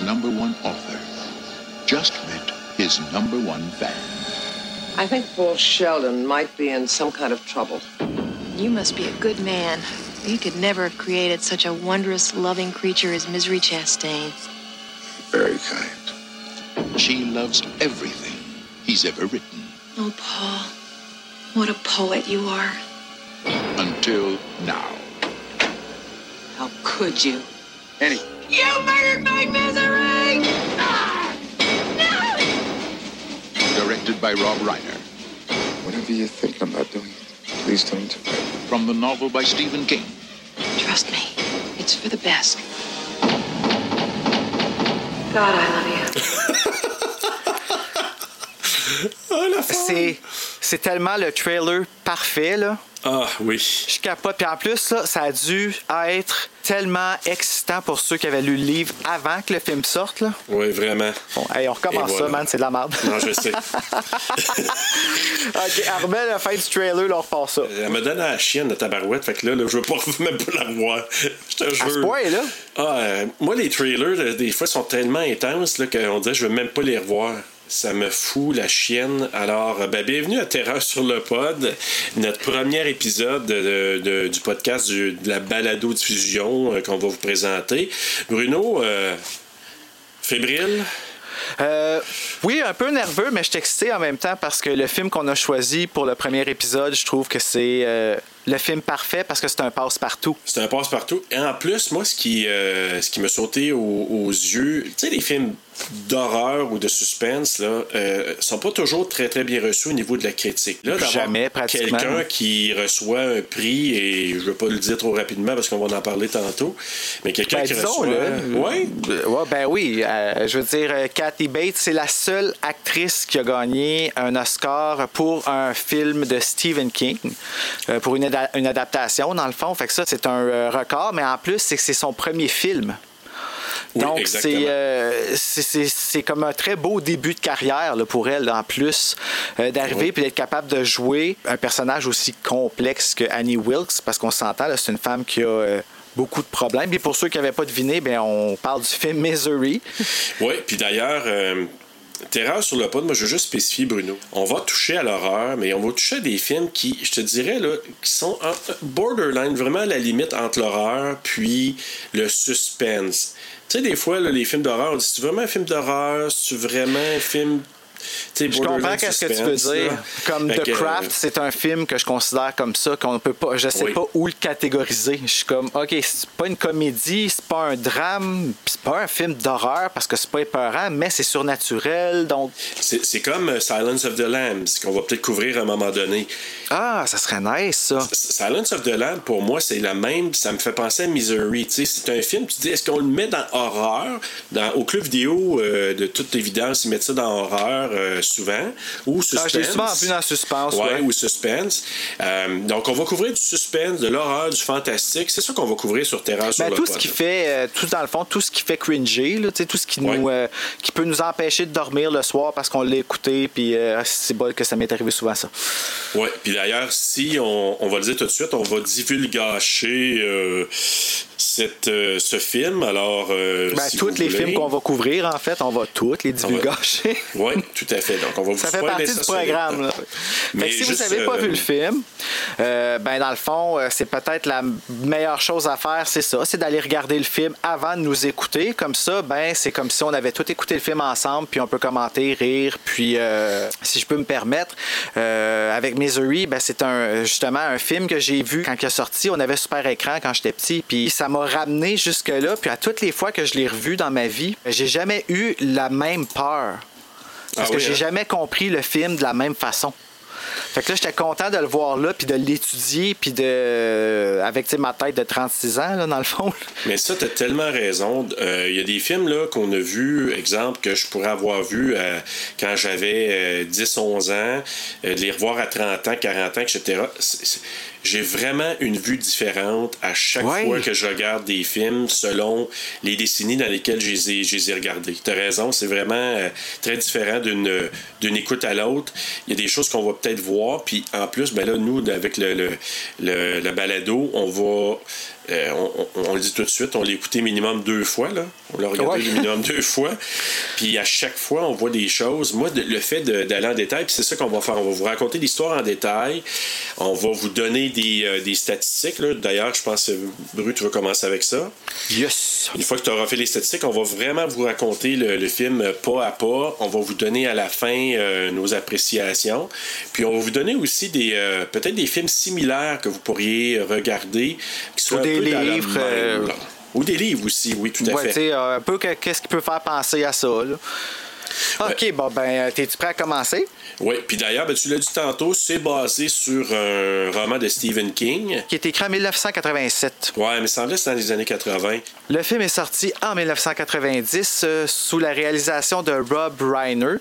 America's number one author just met his number one fan. I think Paul Sheldon might be in some kind of trouble. You must be a good man. You could never have created such a wondrous, loving creature as Misery Chastain. Very kind. She loves everything he's ever written. Oh, Paul. What a poet you are. Until now. How could you? Eddie. You murdered my misery! Directed by Rob Reiner. Whatever you're thinking about doing, please don't. From the novel by Stephen King. Trust me, it's for the best. God, I love you. Oh, c'est, c'est tellement le trailer parfait, là. Ah oui. Je capote. Puis en plus, là, ça a dû être tellement excitant pour ceux qui avaient lu le livre avant que le film sorte. Là. Oui, vraiment. Bon, hey, on recommence voilà. ça, man, c'est de la merde. Non, je sais. ok, elle remet la fin du trailer, là, on repart ça. Elle me donne à la chienne de tabarouette, fait que là, là je veux pas même pas la revoir. Je te À ce jure. point-là? Ah, euh, moi, les trailers, là, des fois, sont tellement intenses là, qu'on dirait que je veux même pas les revoir. Ça me fout la chienne. Alors, ben, bienvenue à Terreur sur le pod, notre premier épisode de- de- du podcast de la balado-diffusion euh, qu'on va vous présenter. Bruno, euh, fébrile? Euh, oui, un peu nerveux, mais je suis excité en même temps parce que le film qu'on a choisi pour le premier épisode, je trouve que c'est euh, le film parfait parce que c'est un passe-partout. C'est un passe-partout. Et en plus, moi, ce qui, euh, ce qui me sautait aux, aux yeux, tu sais, les films d'horreur ou de suspense, là, euh, sont pas toujours très, très bien reçus au niveau de la critique. Là, d'avoir Jamais, pratiquement. Quelqu'un qui reçoit un prix, et je veux pas le dire trop rapidement parce qu'on va en parler tantôt, mais quelqu'un Ben, qui disons, reçoit... là, Ouais. euh, ouais, ben oui, euh, je veux dire, euh, Kathy Bates, c'est la seule actrice qui a gagné un Oscar pour un film de Stephen King, pour une, une adaptation, dans le fond. Fait que ça, c'est un euh, record, mais en plus, c'est que c'est son premier film. Oui, Donc, c'est, euh, c'est, c'est- c'est comme un très beau début de carrière là, pour elle, en plus, euh, d'arriver Oui. puis d'être capable de jouer un personnage aussi complexe que Annie Wilkes, parce qu'on s'entend, c'est une femme qui a euh, beaucoup de problèmes. Et pour ceux qui n'avaient pas deviné, ben, on parle du film Misery. Oui, puis d'ailleurs, Terreur sur le pod, moi je veux juste spécifier, Bruno. On va toucher à l'horreur, mais on va toucher à des films qui, je te dirais, là, qui sont borderline, vraiment à la limite entre l'horreur puis le suspense. Tu sais, des fois, là, les films d'horreur, on dit c'est vraiment un film d'horreur, c'est vraiment un film. Je comprends qu'est-ce que tu veux dire. là. Comme Fait The que, Craft, euh, c'est un film que je considère comme ça, qu'on ne peut pas. Je sais Oui. pas où le catégoriser. Je suis comme, OK, c'est pas une comédie, c'est pas un drame, c'est pas un film d'horreur parce que c'est pas épeurant, mais c'est surnaturel. Donc, c'est comme euh, Silence of the Lambs, qu'on va peut-être couvrir à un moment donné. ah, ça serait nice, ça. Silence of the Lambs, pour moi, c'est la même. Ça me fait penser à Misery. C'est un film, tu te dis, est-ce qu'on le met dans horreur? Dans, Au club vidéo, euh, de toute évidence, ils mettent ça dans horreur euh, souvent. Ou suspense. Ah, je l'ai souvent vu dans suspense, Ouais, ouais. ou suspense. Euh, donc, on va couvrir du suspense, de l'horreur, du fantastique. C'est ça qu'on va couvrir sur Terreur sur Ben, le tout pod. ce qui fait, euh, tout dans le fond, tout ce qui fait cringer, là, tu sais, tout ce qui, Ouais. nous, qui peut nous empêcher de dormir le soir parce qu'on l'a écouté, puis c'est bol que ça m'est arrivé souvent ça. Oui, puis d'ailleurs, si on, on va le dire tout de suite, on va divulgacher cette, euh, ce film. Alors, euh, Ben, si tous les voulez- films qu'on va couvrir, en fait, on va tous les divulgacher. Oui, tout à fait. Donc, on va vous Ça fait partie du programme. Là. Mais si vous n'avez pas euh, vu le film, euh, ben dans le fond, c'est peut-être la meilleure chose à faire, c'est ça, c'est d'aller regarder le film avant de nous écouter. Comme ça, ben c'est comme si on avait tout écouté le film ensemble, puis on peut commenter, rire, puis si je peux me permettre, avec Misery, ben c'est un justement un film que j'ai vu quand il est sorti. On avait super écran quand j'étais petit, puis ça m'a ramené jusque là. Puis à toutes les fois que je l'ai revu dans ma vie, j'ai jamais eu la même peur. Parce Ah que j'ai hein? jamais compris le film de la même façon. Fait que là, j'étais content de le voir là, puis de l'étudier, puis de. avec ma tête de 36 ans, là, dans le fond. Mais ça, t'as tellement raison. Euh, Il y a des films là qu'on a vus, exemple, que je pourrais avoir vu euh, quand j'avais 10-11 ans, euh, de les revoir à 30 ans, 40 ans, etc. C'est- J'ai vraiment une vue différente à chaque Ouais. fois que je regarde des films selon les décennies dans lesquelles je les ai, je les ai regardés. T'as raison, c'est vraiment euh, très différent d'une d'une écoute à l'autre. Il y a des choses qu'on va peut-être voir, puis en plus, ben là, nous, avec le, le, le, le balado, on va euh, on, on- on le dit tout de suite, on l'a écouté minimum deux fois. Là. On l'a regardé Ouais. minimum deux fois. Puis à chaque fois, on voit des choses. Moi, de- le fait d'aller en détail, c'est ça qu'on va faire. On va vous raconter l'histoire en détail. On va vous donner des, euh, des statistiques. D'ailleurs, je pense que Bru, tu vas commencer avec ça? Yes! Une fois que tu auras fait les statistiques, on va vraiment vous raconter le, le film pas à pas. On va vous donner à la fin euh, nos appréciations. Puis on va vous donner aussi des peut-être des films similaires que vous pourriez regarder. Qui soient Livres, même, euh. Ou des livres aussi, oui, tout à Ouais, fait. euh, un peu que- qu'est-ce qui peut faire penser à ça, là. OK, bon, ben, euh, t'es-tu prêt à commencer? Oui, puis d'ailleurs, ben, tu l'as dit tantôt, c'est basé sur un roman de Stephen King. Qui est écrit en 1987. Ouais, mais ça semblait que c'était dans les années 80. Le film est sorti en 1990 euh, sous la réalisation de Rob Reiner.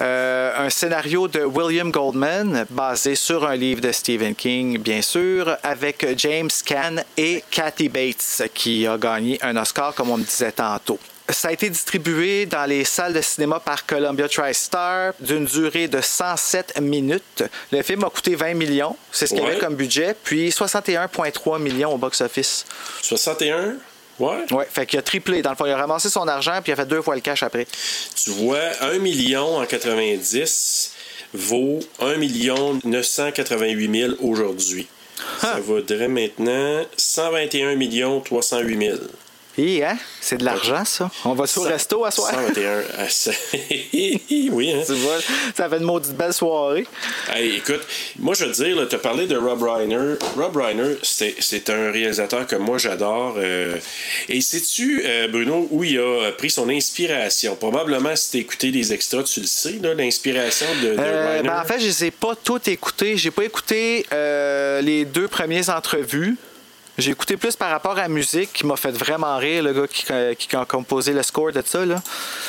Euh, un scénario de William Goldman basé sur un livre de Stephen King, bien sûr, avec James Caan et Kathy Bates qui a gagné un Oscar, comme on me disait tantôt. Ça a été distribué dans les salles de cinéma par Columbia TriStar d'une durée de 107 minutes. Le film a coûté 20 millions, c'est ce qu'il y avait comme budget, puis 61,3 millions au box-office. 61? Ouais. Ouais, fait qu'il a triplé. Dans le fond, il a ramassé son argent puis il a fait deux fois le cash après. Tu vois, 1 million en 90 vaut 1 million 988 000 aujourd'hui. Ça vaudrait maintenant 121 millions 308 000. Hi, hein? C'est de l'argent, ça. On va au resto à soir. 121. ah, ça- oui, hein? Tu vois, ça fait une maudite belle soirée. Hey, écoute, moi je veux te dire, tu as parlé de Rob Reiner. Rob Reiner, c'est un réalisateur que moi j'adore. euh, et sais-tu, euh, Bruno, où il a pris son inspiration? Probablement, si tu écouté les extras, tu le sais, l'inspiration de, de Euh, Reiner. ben, en fait, je les ai pas toutes écoutées. J'ai pas écouté les deux premières entrevues. J'ai écouté plus par rapport à la musique qui m'a fait vraiment rire, le gars qui, qui a composé le score de ça. Là.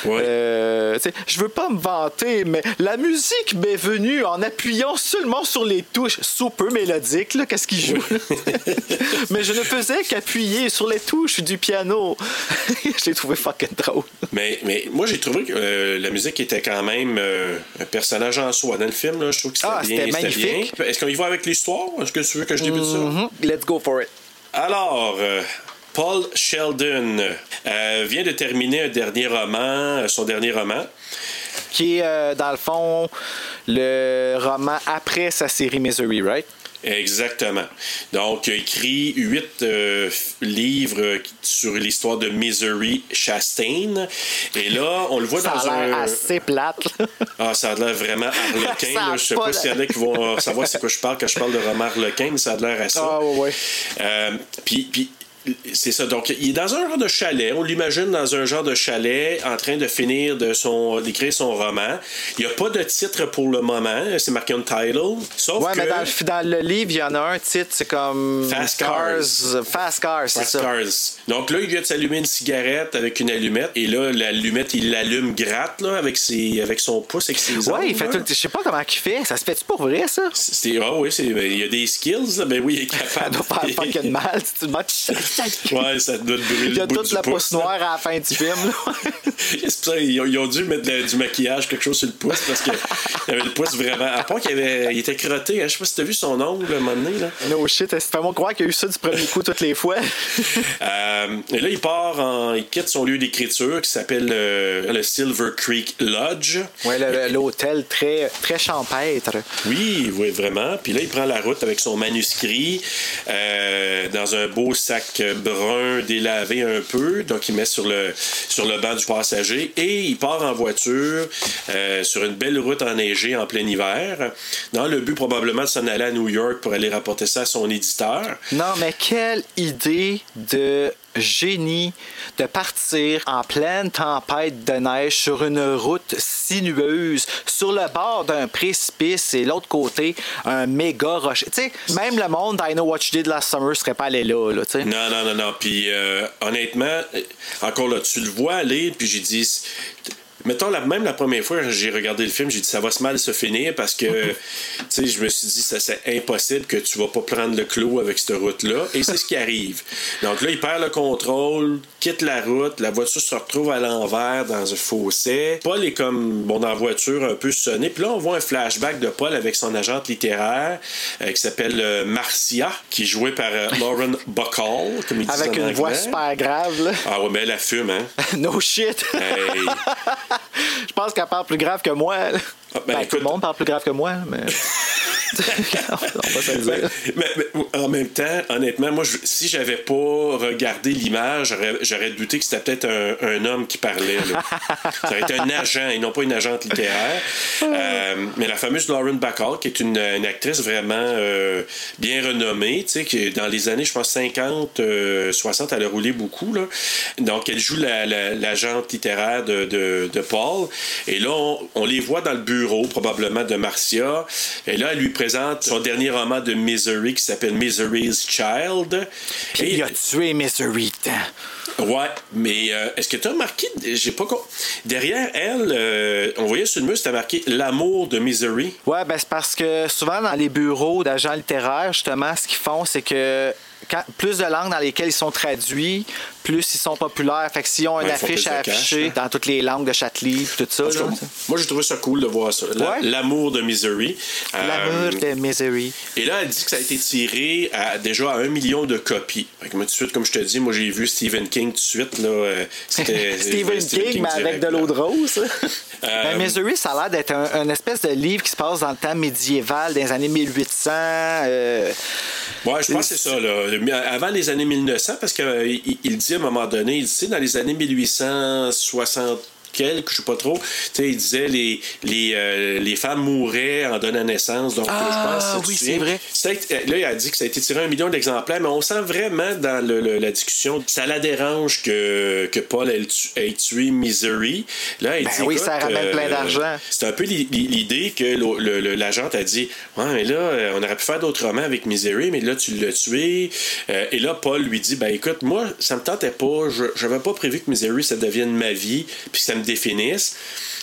Ouais. Euh, je veux pas me vanter, mais la musique m'est venue en appuyant seulement sur les touches super mélodiques. là, Qu'est-ce qu'il joue? mais je ne faisais qu'appuyer sur les touches du piano. je l'ai trouvé fucking drôle. Mais, mais moi, j'ai trouvé que euh, la musique était quand même euh, un personnage en soi. Dans le film, là, je trouve que c'était Ah, bien. c'était magnifique. Est-ce qu'on y va avec l'histoire? Est-ce que tu veux que je débute ça? Mhm. Let's go for it. Alors, euh, Paul Sheldon euh, vient de terminer un dernier roman, euh, son dernier roman. Qui est, dans le fond, le roman après sa série Misery, right? Exactement. Donc, il a écrit huit euh, livres sur l'histoire de Misery Chastain. Et là, on le voit Ça dans a l'air un. assez plate. Ah, ça a l'air vraiment harlequin. Je sais pas pas s'il y en a qui vont savoir c'est quoi je parle quand je parle de roman harlequin, mais ça a l'air à ça. Ah, ouais. Euh, puis, puis, c'est ça. Donc, il est dans un genre de chalet. On l'imagine dans un genre de chalet en train de finir de son, d'écrire son roman. Il n'y a pas de titre pour le moment. C'est marqué un title. Sauf Ouais, que. mais dans le, dans le livre, il y en a un titre, c'est comme. Fast Cars. Fast Cars, c'est Fast ça. Cars. Donc là, il vient de s'allumer une cigarette avec une allumette. Et là, l'allumette, il l'allume gratte là, avec, ses, avec son pouce, avec ses Ouais, il fait là. tout. Je sais pas comment il fait. Ça se fait-tu pour vrai, ça? C'est, ah oui, c'est, ben, il y a des skills. Ben oui, il est Ça capable. doit faire fucking mal. si tu le mets- Ouais, ça doit te brûler Il y a toute la pouce, pousse là. noire à la fin du film. C'est pour ça, ils, ont, ils ont dû mettre de- du maquillage, quelque chose sur le pouce, parce qu'il avait le pouce vraiment. À part qu'il il était crotté, hein, je sais pas si t'as vu son ongle à un moment donné. Là. no shit, fais-moi croire qu'il y a eu ça du premier coup toutes les fois. Euh, et là, il part, en, il quitte son lieu d'écriture qui s'appelle euh, le Silver Creek Lodge. ouais, l'hôtel très, très champêtre. Oui, oui, vraiment. Puis là, il prend la route avec son manuscrit euh, dans un beau sac brun délavé un peu. Donc, il met sur le, sur le banc du passager et il part en voiture euh, sur une belle route enneigée en plein hiver, dans le but probablement de s'en aller à New York pour aller rapporter ça à son éditeur. Non, mais quelle idée de génie de partir en pleine tempête de neige sur une route sinueuse, sur le bord d'un précipice et l'autre côté, un méga rocher. Tu sais, même le monde I Know What You Did Last Summer serait pas allé là, là tu sais. Non, non, non, non. Puis euh, honnêtement, encore là, tu le vois aller, puis j'ai dit. Mettons, la, même la première fois que j'ai regardé le film, j'ai dit ça va se mal se finir parce que, tu sais, je me suis dit, ça c'est impossible que tu vas pas prendre le clou avec cette route-là. Et c'est ce qui arrive. Donc là, il perd le contrôle, quitte la route, la voiture se retrouve à l'envers dans un fossé. Paul est comme, bon, dans la voiture, un peu sonné. Puis là, on voit un flashback de Paul avec son agente littéraire euh, qui s'appelle euh, Marcia, qui est jouée par euh, Lauren Bacall, comme il dit Avec une voix super grave, là. Ah ouais, mais elle, elle fume, hein? no shit. Hey. Je pense qu'elle parle plus grave que moi. Ah, ben, Ben, tout écoute- le monde parle plus grave que moi, mais. on va se le dire. Mais, mais en même temps, honnêtement, moi, je- si j'avais pas regardé l'image, j'aurais, douté que c'était peut-être un, un homme qui parlait. là. Ça aurait été un agent et non pas une agente littéraire. Euh, mais la fameuse Lauren Bacall, qui est une, une actrice vraiment euh, bien renommée, tu sais, qui dans les années, je pense, 50, euh, 60, elle a roulé beaucoup. Là. Donc, elle joue la- la- l'agente littéraire de, de, de Paul. Et là, on, on les voit dans le bureau, probablement, de Marcia. Et là, elle lui présente son dernier roman de Misery qui s'appelle Misery's Child. Puis Et- il a tué Misery. tant. Ouais, mais euh, est-ce que tu as remarqué, j'ai pas derrière elle, euh, on voyait sur le mur, c'était marqué l'amour de Misery. Ouais, ben c'est parce que souvent dans les bureaux d'agents littéraires, justement, ce qu'ils font, c'est que quand- plus de langues dans lesquelles ils sont traduits, plus ils sont populaires. Fait que s'ils ont une Ouais, affiche à cash, afficher hein. dans toutes les langues de Châtelis, tout ça. Cas, moi, j'ai trouvé ça cool de voir ça. Ouais. L'amour de Misery. L'amour Euh, de Misery. Et là, elle dit que ça a été tiré à, déjà à un million de copies. Fait que moi, tout de suite, comme je te dis, moi, j'ai vu Stephen King tout de suite. Là, euh, c'était- Stephen King, mais avec direct, de l'eau de rose. Euh, Ben, Misery, ça a l'air d'être un, un espèce de livre qui se passe dans le temps médiéval, dans les années 1800. euh, Ouais, je pense que c'est ça. Là. Avant les années 1900, parce qu'il il à un moment donné, tu sais, dans les années 1860 quelques, je sais pas trop, tu sais, il disait les, les, euh, les femmes mouraient en donnant naissance. Donc, Ah, je pense, oui, c'est vrai. C'est- Là, il a dit que ça a été tiré un million d'exemplaires, mais on sent vraiment dans le- le- la discussion, ça la dérange que, que Paul ait, tu- ait tué Misery. Là, il Ben dit, oui, écoute, ça ramène plein d'argent. C'est un peu l'i- l'i- l'idée que l'agente a dit Ouais, mais là, euh, on aurait pu faire d'autres romans avec Misery, mais là, tu l'as tué. Euh, et là, Paul lui dit Ben écoute, moi, ça me tentait pas. Je j'avais pas prévu que Misery, ça devienne ma vie, puis ça me définisse.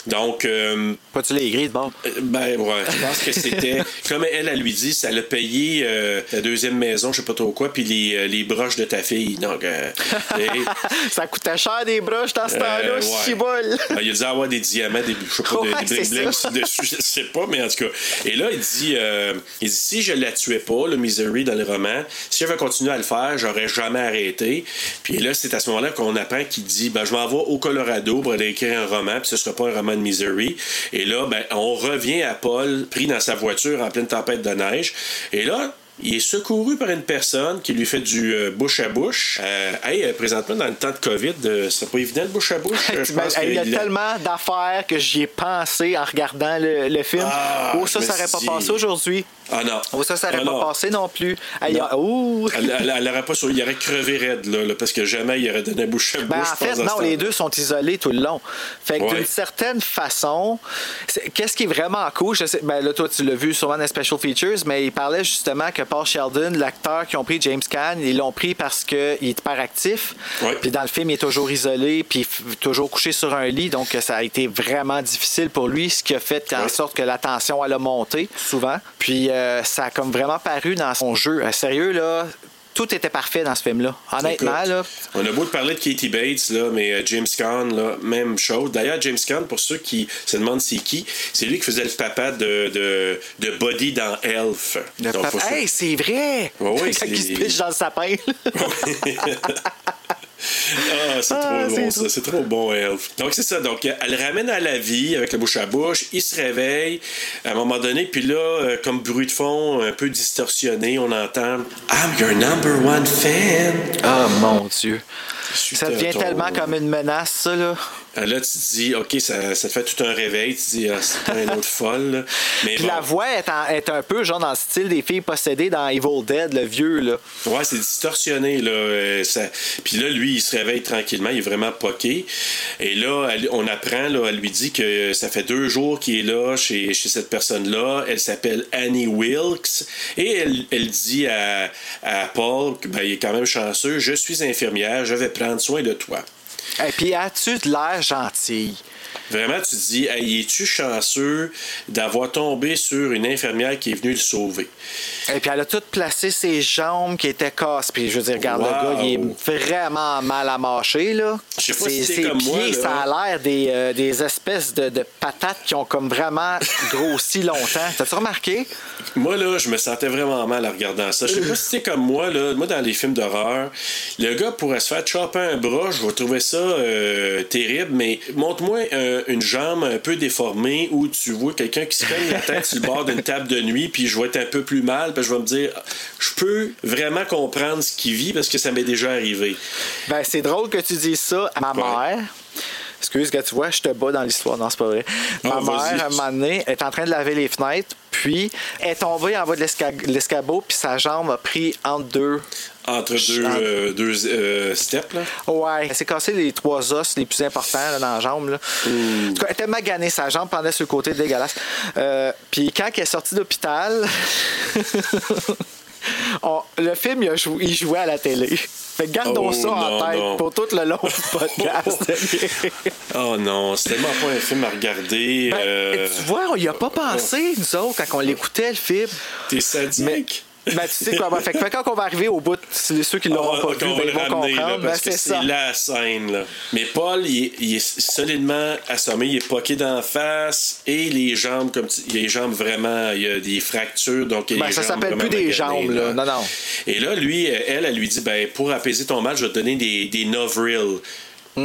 Donc, euh, Pas tu l'as gris de bord? euh, Ben ouais, je pense que c'était comme elle, elle lui dit, ça l'a payé euh, ta deuxième maison, je sais pas trop quoi, puis les, euh, les broches de ta fille. Donc, euh, et- ça coûtait cher des broches dans ce Euh, temps-là, ouais. chibol. Ah, il a dit avoir des diamants, des, je sais pas, Ouais, des, des dessus, je sais pas, mais en tout cas. Et là, il dit, euh, il dit si je la tuais pas, le Misery dans le roman, si j'avais continué à le faire, j'aurais jamais arrêté. Puis là, c'est à ce moment-là qu'on apprend qu'il dit, ben, je m'en vais au Colorado pour aller écrire un roman, puis ce sera pas un roman de Misery. Et là, ben, on revient à Paul, pris dans sa voiture en pleine tempête de neige. Et là, il est secouru par une personne qui lui fait du euh, bouche à bouche. Euh, hey, euh, présentement, dans le temps de COVID, euh, c'est pas évident le bouche à bouche? Je pense Ben, il y a tellement d'affaires que j'y ai pensé en regardant le, le film. Ah, oh, ça, ça aurait pas passé aujourd'hui. Ah non. Oh, ça, ça aurait Ah, pas passé non plus. Non. ouh. Elle, elle- elle aurait pas il aurait crevé raide, là, là, parce que jamais il aurait donné bouche à bouche. Ben, en fait, non, les deux sont isolés tout le long. Fait que Ouais. d'une certaine façon, qu'est-ce qui est vraiment cool, je sais, ben là, toi, tu l'as vu sûrement dans les Special Features, mais il parlait justement que Paul Sheldon, l'acteur qui ont pris James Caan, ils l'ont pris parce qu'il est hyper actif. Ouais. Puis dans le film, il est toujours isolé, puis toujours couché sur un lit, donc ça a été vraiment difficile pour lui, ce qui a fait en Ouais. sorte que la tension, elle a monté souvent. Puis euh, ça a comme vraiment paru dans son jeu. Euh, sérieux, là, tout était parfait dans ce film-là. Honnêtement, là. On a beau te parler de Katie Bates, là, mais euh, James Caan, là, même chose. D'ailleurs, James Caan, pour ceux qui se demandent c'est qui, c'est lui qui faisait le papa de, de, de Buddy dans Elf. Le Donc, papa- Hey, c'est vrai! Ouais, ouais, Quand il se pitche dans le sapin. Ah, c'est Ah, trop c'est bon, ça. C'est trop bon, Elf. Donc, c'est ça. Donc, elle le ramène à la vie avec la bouche à bouche. Il se réveille à un moment donné. Puis là, euh, comme bruit de fond, un peu distorsionné, on entend I'm your number one fan. Ah, mon Dieu. Ça devient ton- tellement comme une menace, ça, là. Ah, Là, tu te dis, OK, ça, ça te fait tout un réveil. Tu te dis, ah, c'est pas un autre folle. là. Mais Puis bon. la voix est, en- est un peu genre dans le style des filles possédées dans Evil Dead, le vieux, là. Ouais, c'est distorsionné. Là, euh, ça... Puis là, lui, il se réveille tranquillement. Il est vraiment poqué. Et là, on apprend, là, elle lui dit que ça fait deux jours qu'il est là chez, chez cette personne-là. Elle s'appelle Annie Wilkes. Et elle, elle dit à, à Paul qu'il est quand même chanceux. Je suis infirmière. Je vais prendre soin de toi. Et puis, as-tu de l'air gentille? Vraiment, tu te dis, hey, es-tu chanceux d'avoir tombé sur une infirmière qui est venue le sauver? Et puis elle a tout placé ses jambes qui étaient cassées. Puis je veux dire, regarde, Wow. le gars, il est vraiment mal à mâcher, là. Je sais pas si c'est ses comme moi, pieds, là. ça a l'air des, euh, des espèces de, de patates qui ont comme vraiment grossi longtemps. T'as-tu remarqué? Moi, là, je me sentais vraiment mal en regardant ça. Je sais pas si c'est comme moi, là. Moi, dans les films d'horreur, le gars pourrait se faire chopper un bras, je vais trouver ça euh, terrible, mais montre-moi euh, une jambe un peu déformée où tu vois quelqu'un qui se cogne la tête sur le bord d'une table de nuit, puis je vais être un peu plus mal, puis je vais me dire, je peux vraiment comprendre ce qu'il vit parce que ça m'est déjà arrivé. Ben, c'est drôle que tu dises ça à ma Ouais. mère. Excuse, que tu vois, je te bats dans l'histoire. Non, c'est pas vrai. Ma mère, à un moment donné, est en train de laver les fenêtres, puis elle est tombée en bas de l'esca- l'escabeau, puis sa jambe a pris entre deux. Entre deux, euh, deux euh, steps, là? Ouais. Elle s'est cassé les trois os les plus importants là, dans la jambe. Là. En tout cas, elle était maganée, sa jambe pendait sur le côté dégueulasse. Euh, puis quand elle est sortie d'hôpital, le film, il jouait à la télé. Fait que gardons Oh, ça en tête non. pour tout le long du podcast. Oh non, c'est tellement pas un film à regarder. Ben, euh, Tu vois, on y a pas pensé, nous autres, quand on l'écoutait, le film. T'es sadique. Ben, tu sais quoi, ben, fait, que quand on va arriver au bout, c'est ceux qui l'auront Ah, pas vu, ben, ils vont ramener, là, comprendre. Ben, que c'est la scène. Là. Mais Paul, il est, il est solidement assommé, il est poqué d'en face et les jambes, comme tu- il a les jambes vraiment, il y a des fractures. Donc il Ben, ça s'appelle plus des jambes, là. Non, non. Et là, lui, euh, elle, elle lui dit ben, pour apaiser ton mal, je vais te donner des, des Novril. Puis,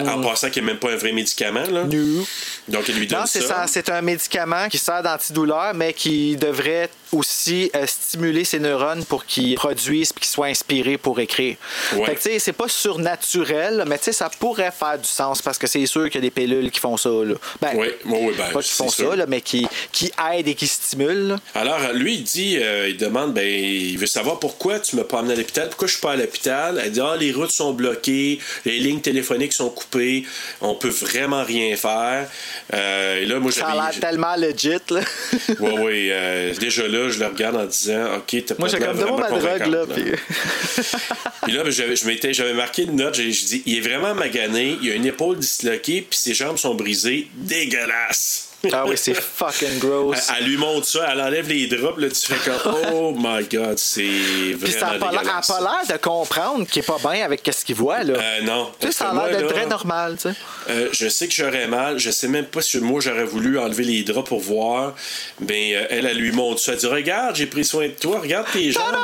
en passant, qui n'est même pas un vrai médicament. Là. No. Donc, elle lui donne Non, c'est ça. ça. C'est un médicament qui sert d'antidouleur, mais qui devrait aussi euh, stimuler ses neurones pour qu'ils produisent et qu'ils soient inspirés pour écrire. Ouais. Fait que, tu sais, c'est pas surnaturel, mais tu sais, ça pourrait faire du sens parce que c'est sûr qu'il y a des pilules qui font ça. Là. Ben, Oui, oui, ben, pas qui font sûr. ça, là, mais qui, qui aident et qui stimulent. là. Alors, lui, il dit, euh, il demande, ben, il veut savoir pourquoi tu m'as pas amené à l'hôpital, pourquoi je suis pas à l'hôpital. Elle dit, ah, les routes sont bloquées, les lignes téléphoniques sont coupées, on peut vraiment rien faire. Euh, et là, moi, Ça a l'air tellement legit. Là. Oui, oui. euh, déjà là, je le regarde en disant, OK, t'as pas Moi, j'ai comme ma drogue, là. puis- Puis là, ben, j'avais, je m'étais, j'avais marqué une note, j'ai, j'ai dit, il est vraiment magané, il a une épaule disloquée, puis ses jambes sont brisées. Dégueulasse! Ah oui, c'est fucking gross. Elle, elle lui montre ça, elle enlève les drops, là, tu fais comme, oh my god, c'est Puis ça vraiment a pas l'air- elle a dégueulasse. pas l'air de comprendre qu'il est pas bien avec ce qu'il voit. Là. Euh, non. tu sais, ça a l'air là, très normal. Tu sais. euh, je sais que j'aurais mal. Je sais même pas si moi j'aurais voulu enlever les draps pour voir. Mais euh, elle, elle lui montre ça. Elle dit Regarde, j'ai pris soin de toi. Regarde tes jambes.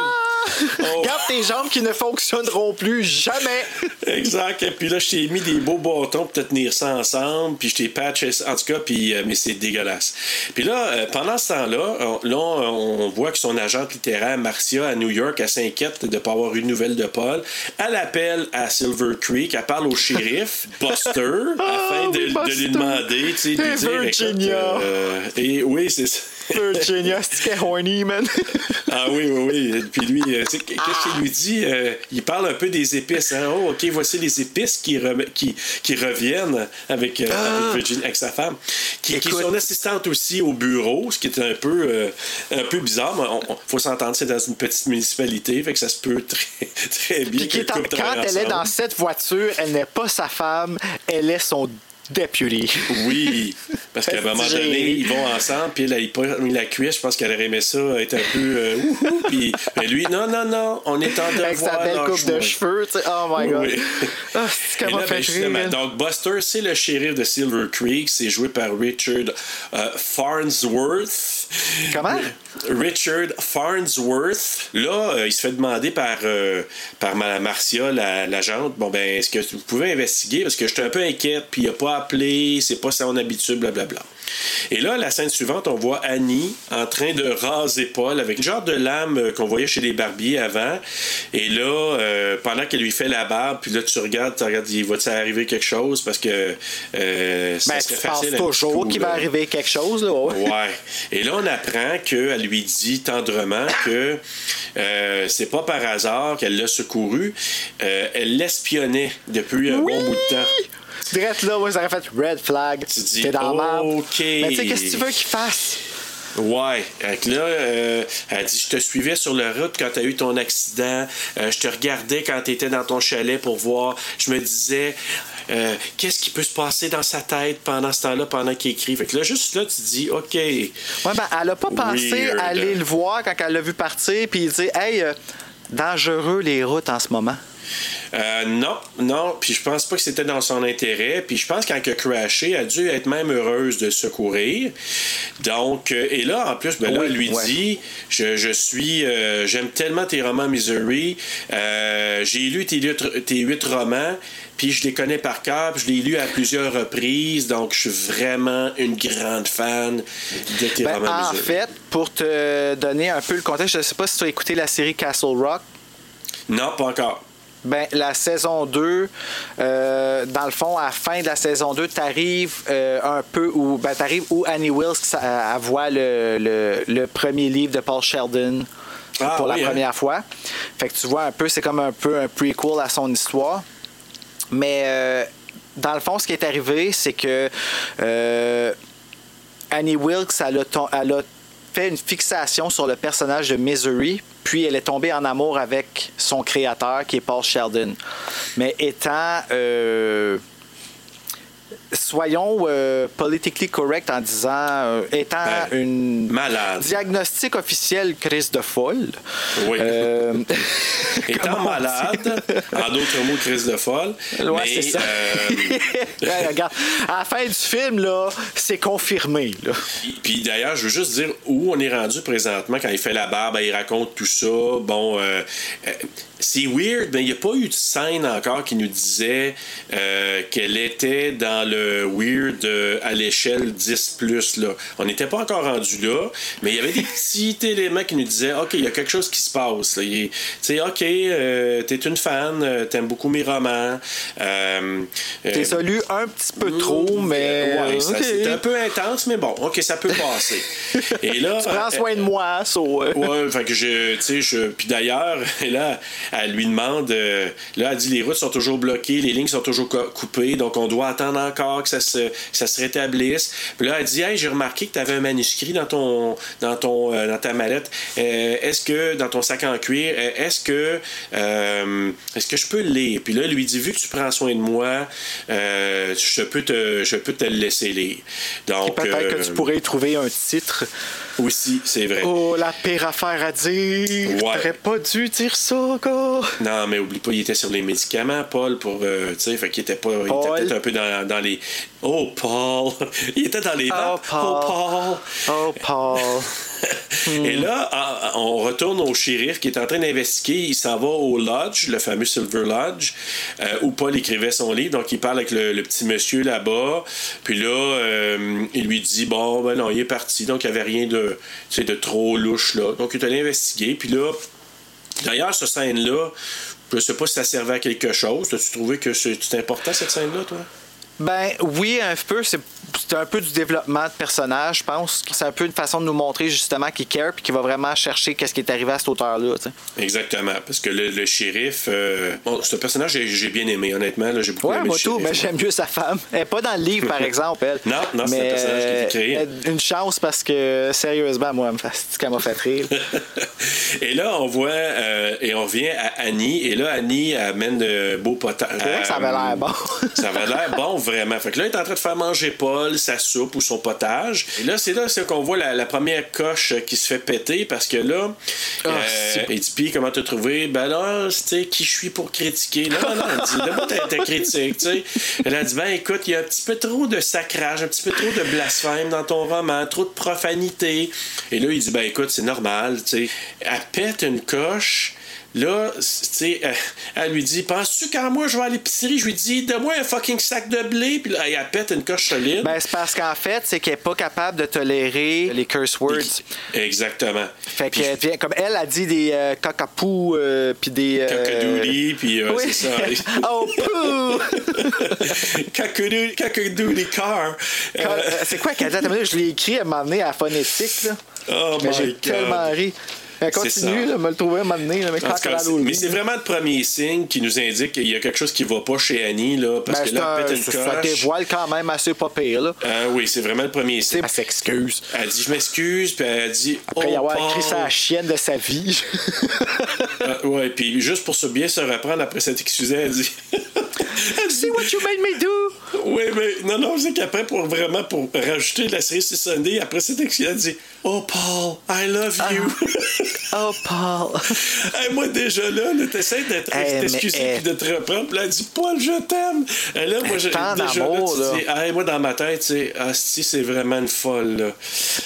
Oh. Regarde tes jambes qui ne fonctionneront plus jamais. Exact. Et puis là, je t'ai mis des beaux bâtons pour te tenir ça ensemble. Puis je t'ai patché ça. En tout cas, puis, mais c'est dégueulasse. Puis là, euh, pendant ce temps-là, on, là, on voit que son agente littéraire, Marcia, à New York, elle s'inquiète de ne pas avoir eu de nouvelles de Paul. Elle appelle à Silver Creek. Elle parle au shérif, Buster, afin de, oui, de lui demander, tu sais, de dire, écoute, Virginia. euh, et oui, c'est ça. Virginia, c'est horny, man. Ah oui, oui, oui. Puis lui, euh, qu'est-ce qu'il lui dit? Euh, il parle un peu des épices. Hein? Oh, OK, voici les épices qui, rem- qui, qui reviennent avec, euh, avec, Virginia- avec sa femme, qui, qui est son assistante aussi au bureau, ce qui est un peu, euh, un peu bizarre. Mais il faut s'entendre, c'est dans une petite municipalité, fait que ça se peut très, très bien. Puis en- couple quand elle est dans cette voiture, elle n'est pas sa femme, elle est son deputy. Oui, parce qu'à un moment donné, ils vont ensemble, puis elle, elle pas mis la cuisse, je pense qu'elle aurait aimé ça, être un peu. euh, wouhou, puis mais lui, non, non, non, on est en devoir. Avec sa belle coupe de cheveux, tu sais. Oh my god. Oui. Ah, c'est comment là, ben, justement, donc Buster, c'est le shérif de Silver Creek. C'est joué par Richard euh, Farnsworth. Comment? Richard Farnsworth. Là, euh, il se fait demander par, euh, par ma Marcia, la- l'agente, bon ben, est-ce que vous pouvez investiguer? Parce que je suis un peu inquiète, puis il a pas appelé, c'est pas son habitude, blablabla. Et là, la scène suivante, on voit Annie en train de raser Paul avec le genre de lame euh, qu'on voyait chez les barbiers avant. Et là, euh, pendant qu'elle lui fait la barbe, puis là, tu regardes, tu regardes, il va-t-il arriver quelque chose? Parce que ça Ben, serait tu penses facile. petit toujours qu'il va arriver quelque chose, là. ouais. Ouais. Et là, on apprend qu'elle lui dit tendrement que euh, c'est pas par hasard qu'elle l'a secouru. Euh, elle l'espionnait depuis un bon bout de temps. Direct là, moi, ça aurait fait red flag. Tu dis, dans. OK. Mais tu sais, qu'est-ce que tu veux qu'il fasse? Ouais. Fait que là, euh, elle dit Je te suivais sur la route quand tu as eu ton accident. Euh, je te regardais quand tu étais dans ton chalet pour voir. Je me disais euh, Qu'est-ce qui peut se passer dans sa tête pendant ce temps-là, pendant qu'il écrit? Fait que là, juste là, tu dis OK. Ouais, ben, elle a pas pensé Weird. à aller le voir quand elle l'a vu partir, puis dire Hey, euh, dangereux les routes en ce moment. Euh, non, non, puis je pense pas que c'était dans son intérêt. Puis je pense qu'en crashé, elle a dû être même heureuse de secourir. Donc, euh, et là, en plus, ben là, Oui, elle lui ouais. dit Je, je suis. euh, J'aime tellement tes romans Misery. J'ai lu tes huit, tes huit romans. Puis je les connais par cœur, puis je les ai lus à plusieurs reprises, donc je suis vraiment une grande fan de tes Ben, romans en Misery. fait, pour te donner un peu le contexte, je ne sais pas si tu as écouté la série Castle Rock. Non, pas encore. Ben, la saison 2, euh, dans le fond, à la fin de la saison 2, tu arrives un peu où, ben, t'arrives où Annie ça, elle voit le, le- le premier livre de Paul Sheldon Ah, pour oui, la hein? première fois. Fait que tu vois un peu, c'est comme un peu un prequel à son histoire. Mais euh, dans le fond, ce qui est arrivé, c'est que euh, Annie Wilkes, elle a, ton- elle a fait une fixation sur le personnage de Misery, puis elle est tombée en amour avec son créateur, qui est Paul Sheldon. Mais étant... euh, soyons euh, politically correct en disant, euh, étant Ben, une malade. diagnostic officiel crise de folle. Oui. euh, Étant malade, en d'autres mots, crise de folle. Ouais, mais, c'est ça. euh, Ouais, regarde, à la fin du film, là, c'est confirmé. Là. Puis d'ailleurs, je veux juste dire où on est rendu présentement quand il fait la barbe, il raconte tout ça. Bon, c'est weird, mais il n'y a pas eu de scène encore qui nous disait qu'elle était dans le weird euh, à l'échelle 10 là. On n'était pas encore rendu là, mais il y avait des petits éléments qui nous disaient OK, il y a quelque chose qui se passe. Tu sais, OK, euh, t'es une fan, euh, t'aimes beaucoup mes romans. Euh, euh, T'es ça lu un petit peu trop, mais. Ouais, c'est un peu intense, mais bon, OK, ça peut passer. Et là. Tu prends euh, soin de moi, so, euh, Ouais, fait que je, tu sais, puis d'ailleurs, là, elle lui demande, euh, là, elle dit les routes sont toujours bloquées, les lignes sont toujours co- coupées, donc on doit attendre encore que ça se, que ça se rétablisse. Puis là, elle dit, hey, j'ai remarqué que tu avais un manuscrit dans ton, dans ton, euh, dans ta mallette. Euh, est-ce que dans ton sac en cuir, euh, est-ce que, est-ce que je peux le lire? Puis là, elle lui dit, vu que tu prends soin de moi, je peux te, je peux te le laisser lire. Donc, Peut-être que tu pourrais y trouver un titre. aussi, c'est vrai. Oh, la pire affaire à dire. Ouais. T'aurais pas dû dire ça, gars. Non, mais oublie pas, il était sur les médicaments, Paul, pour. tu sais, fait qu'il était pas. Il était peut-être un peu dans, dans les. Oh, Paul! il était dans les. Oh, ventes. Paul. Oh, Oh, Paul. Et là, on retourne au shérif qui est en train d'investiguer. Il s'en va au Lodge, le fameux Silver Lodge, euh, où Paul écrivait son livre. Donc, il parle avec le, le petit monsieur là-bas. Puis là, euh, il lui dit Bon, ben non, il est parti. Donc, il n'y avait rien de, tu sais, de trop louche là. Donc, il est allé investiguer. Puis là, D'ailleurs, cette scène-là, je sais pas si ça servait à quelque chose. As-tu trouvé que c'est c'est important, cette scène-là, toi? Ben oui, un peu. C'est c'est un peu du développement de personnage, je pense. C'est un peu une façon de nous montrer justement qu'il care puis qu'il va vraiment chercher qu'est-ce qui est arrivé à cet auteur-là. Exactement. Parce que le, le shérif... euh, Bon, ce personnage, j'ai bien aimé, honnêtement. là, J'ai beaucoup Ouais, aimé moi le tout, mais j'aime mieux sa femme. Elle est pas dans le livre, par exemple, elle. Non, non, c'est un personnage qui a été créé. euh, Une chance parce que, sérieusement, moi, elle me fait- c'est qu'elle m'a fait rire. et là, on voit... euh, et on revient à Annie. Et là, Annie amène de beaux que ça avait l'air bon. ça avait l'air bon, vraiment. Fait que là, il est en train de faire manger Sa soupe ou son potage. Et là, c'est là qu'on voit la, la première coche qui se fait péter parce que là, Ah, euh, c'est- il dit, puis comment t'as trouvé? Ben là, c'était qui je suis pour critiquer? Là, non, non, elle dit, critique, tu sais. Elle a dit, ben écoute, il y a un petit peu trop de sacrage, un petit peu trop de blasphème dans ton roman, trop de profanité. Et là, il dit, ben écoute, c'est normal, tu sais. Elle pète une coche. Là, tu sais, euh, elle lui dit Penses-tu quand moi je vais à l'épicerie, je lui dis Donne-moi un fucking sac de blé, puis là, elle pète une coche solide. Ben, c'est parce qu'en fait, c'est qu'elle est pas capable de tolérer les curse words. Exactement. Fait Puis qu'elle devient, comme elle a dit des euh, cacapous, euh, puis des. euh, Cacadouli, puis euh, oui. c'est ça. oh, pou! Cacadouli, cacadouli car. C'est quoi qu'elle dit? Je l'ai écrit à m'amener à la phonétique, là. oh Mais my j'ai God. tellement ri. Elle continue, là, me le trouver un moment donné, là, mais mais c'est vraiment le premier signe qui nous indique qu'il y a quelque chose qui va pas chez Annie, là, parce Ben, que là, elle un- pète une ça coche. dévoile quand même assez pas pire, là. Ah oui, c'est vraiment le premier signe. Elle s'excuse. Elle dit je m'excuse, puis elle dit Après oh, y avoir Paul. écrit sa chienne de sa vie. Ah, ouais, puis juste pour se bien se reprendre après cette excusée, elle dit See what you made me do! Oui, mais non, non, c'est qu'après, pour vraiment, pour rajouter de la série C'est Sunday, après cette excuse, elle dit Oh, Paul, I love you. Oh, Paul! Hey, moi, déjà là, là t'essaies d'être Hey, t'excuser mais, puis de te reprendre. Puis là, elle dit Paul, je t'aime. Et là, moi, j'ai Tant déjà d'amour, là, là. tu dis Hey, moi, dans ma tête, tu sais, Asti, c'est vraiment une folle, là.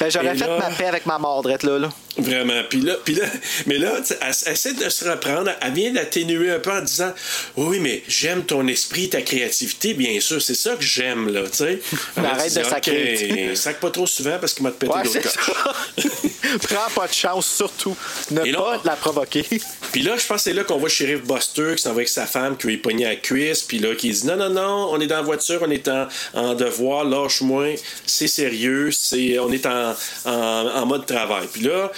Ben, j'aurais fait là- ma paix avec ma mordrette, là. là. Vraiment. Puis là, puis là, mais là, elle, elle essaie de se reprendre. Elle vient d'atténuer un peu en disant Oui, mais j'aime ton esprit, ta créativité, bien sûr. C'est ça que j'aime, là, tu sais. Arrête de sacrer. Sac pas trop souvent parce qu'il m'a te pété Ouais, d'autres. Prends pas de chance, surtout. Ne Et là- pas la provoquer. Puis là, je pense que c'est là qu'on voit Sheriff Buster qui s'en va avec sa femme, qui lui est pogné à la cuisse, puis là, qui dit Non, non, non, on est dans la voiture, on est en, en devoir, lâche-moi, c'est sérieux, c'est, on est en, en, en mode travail. Puis là,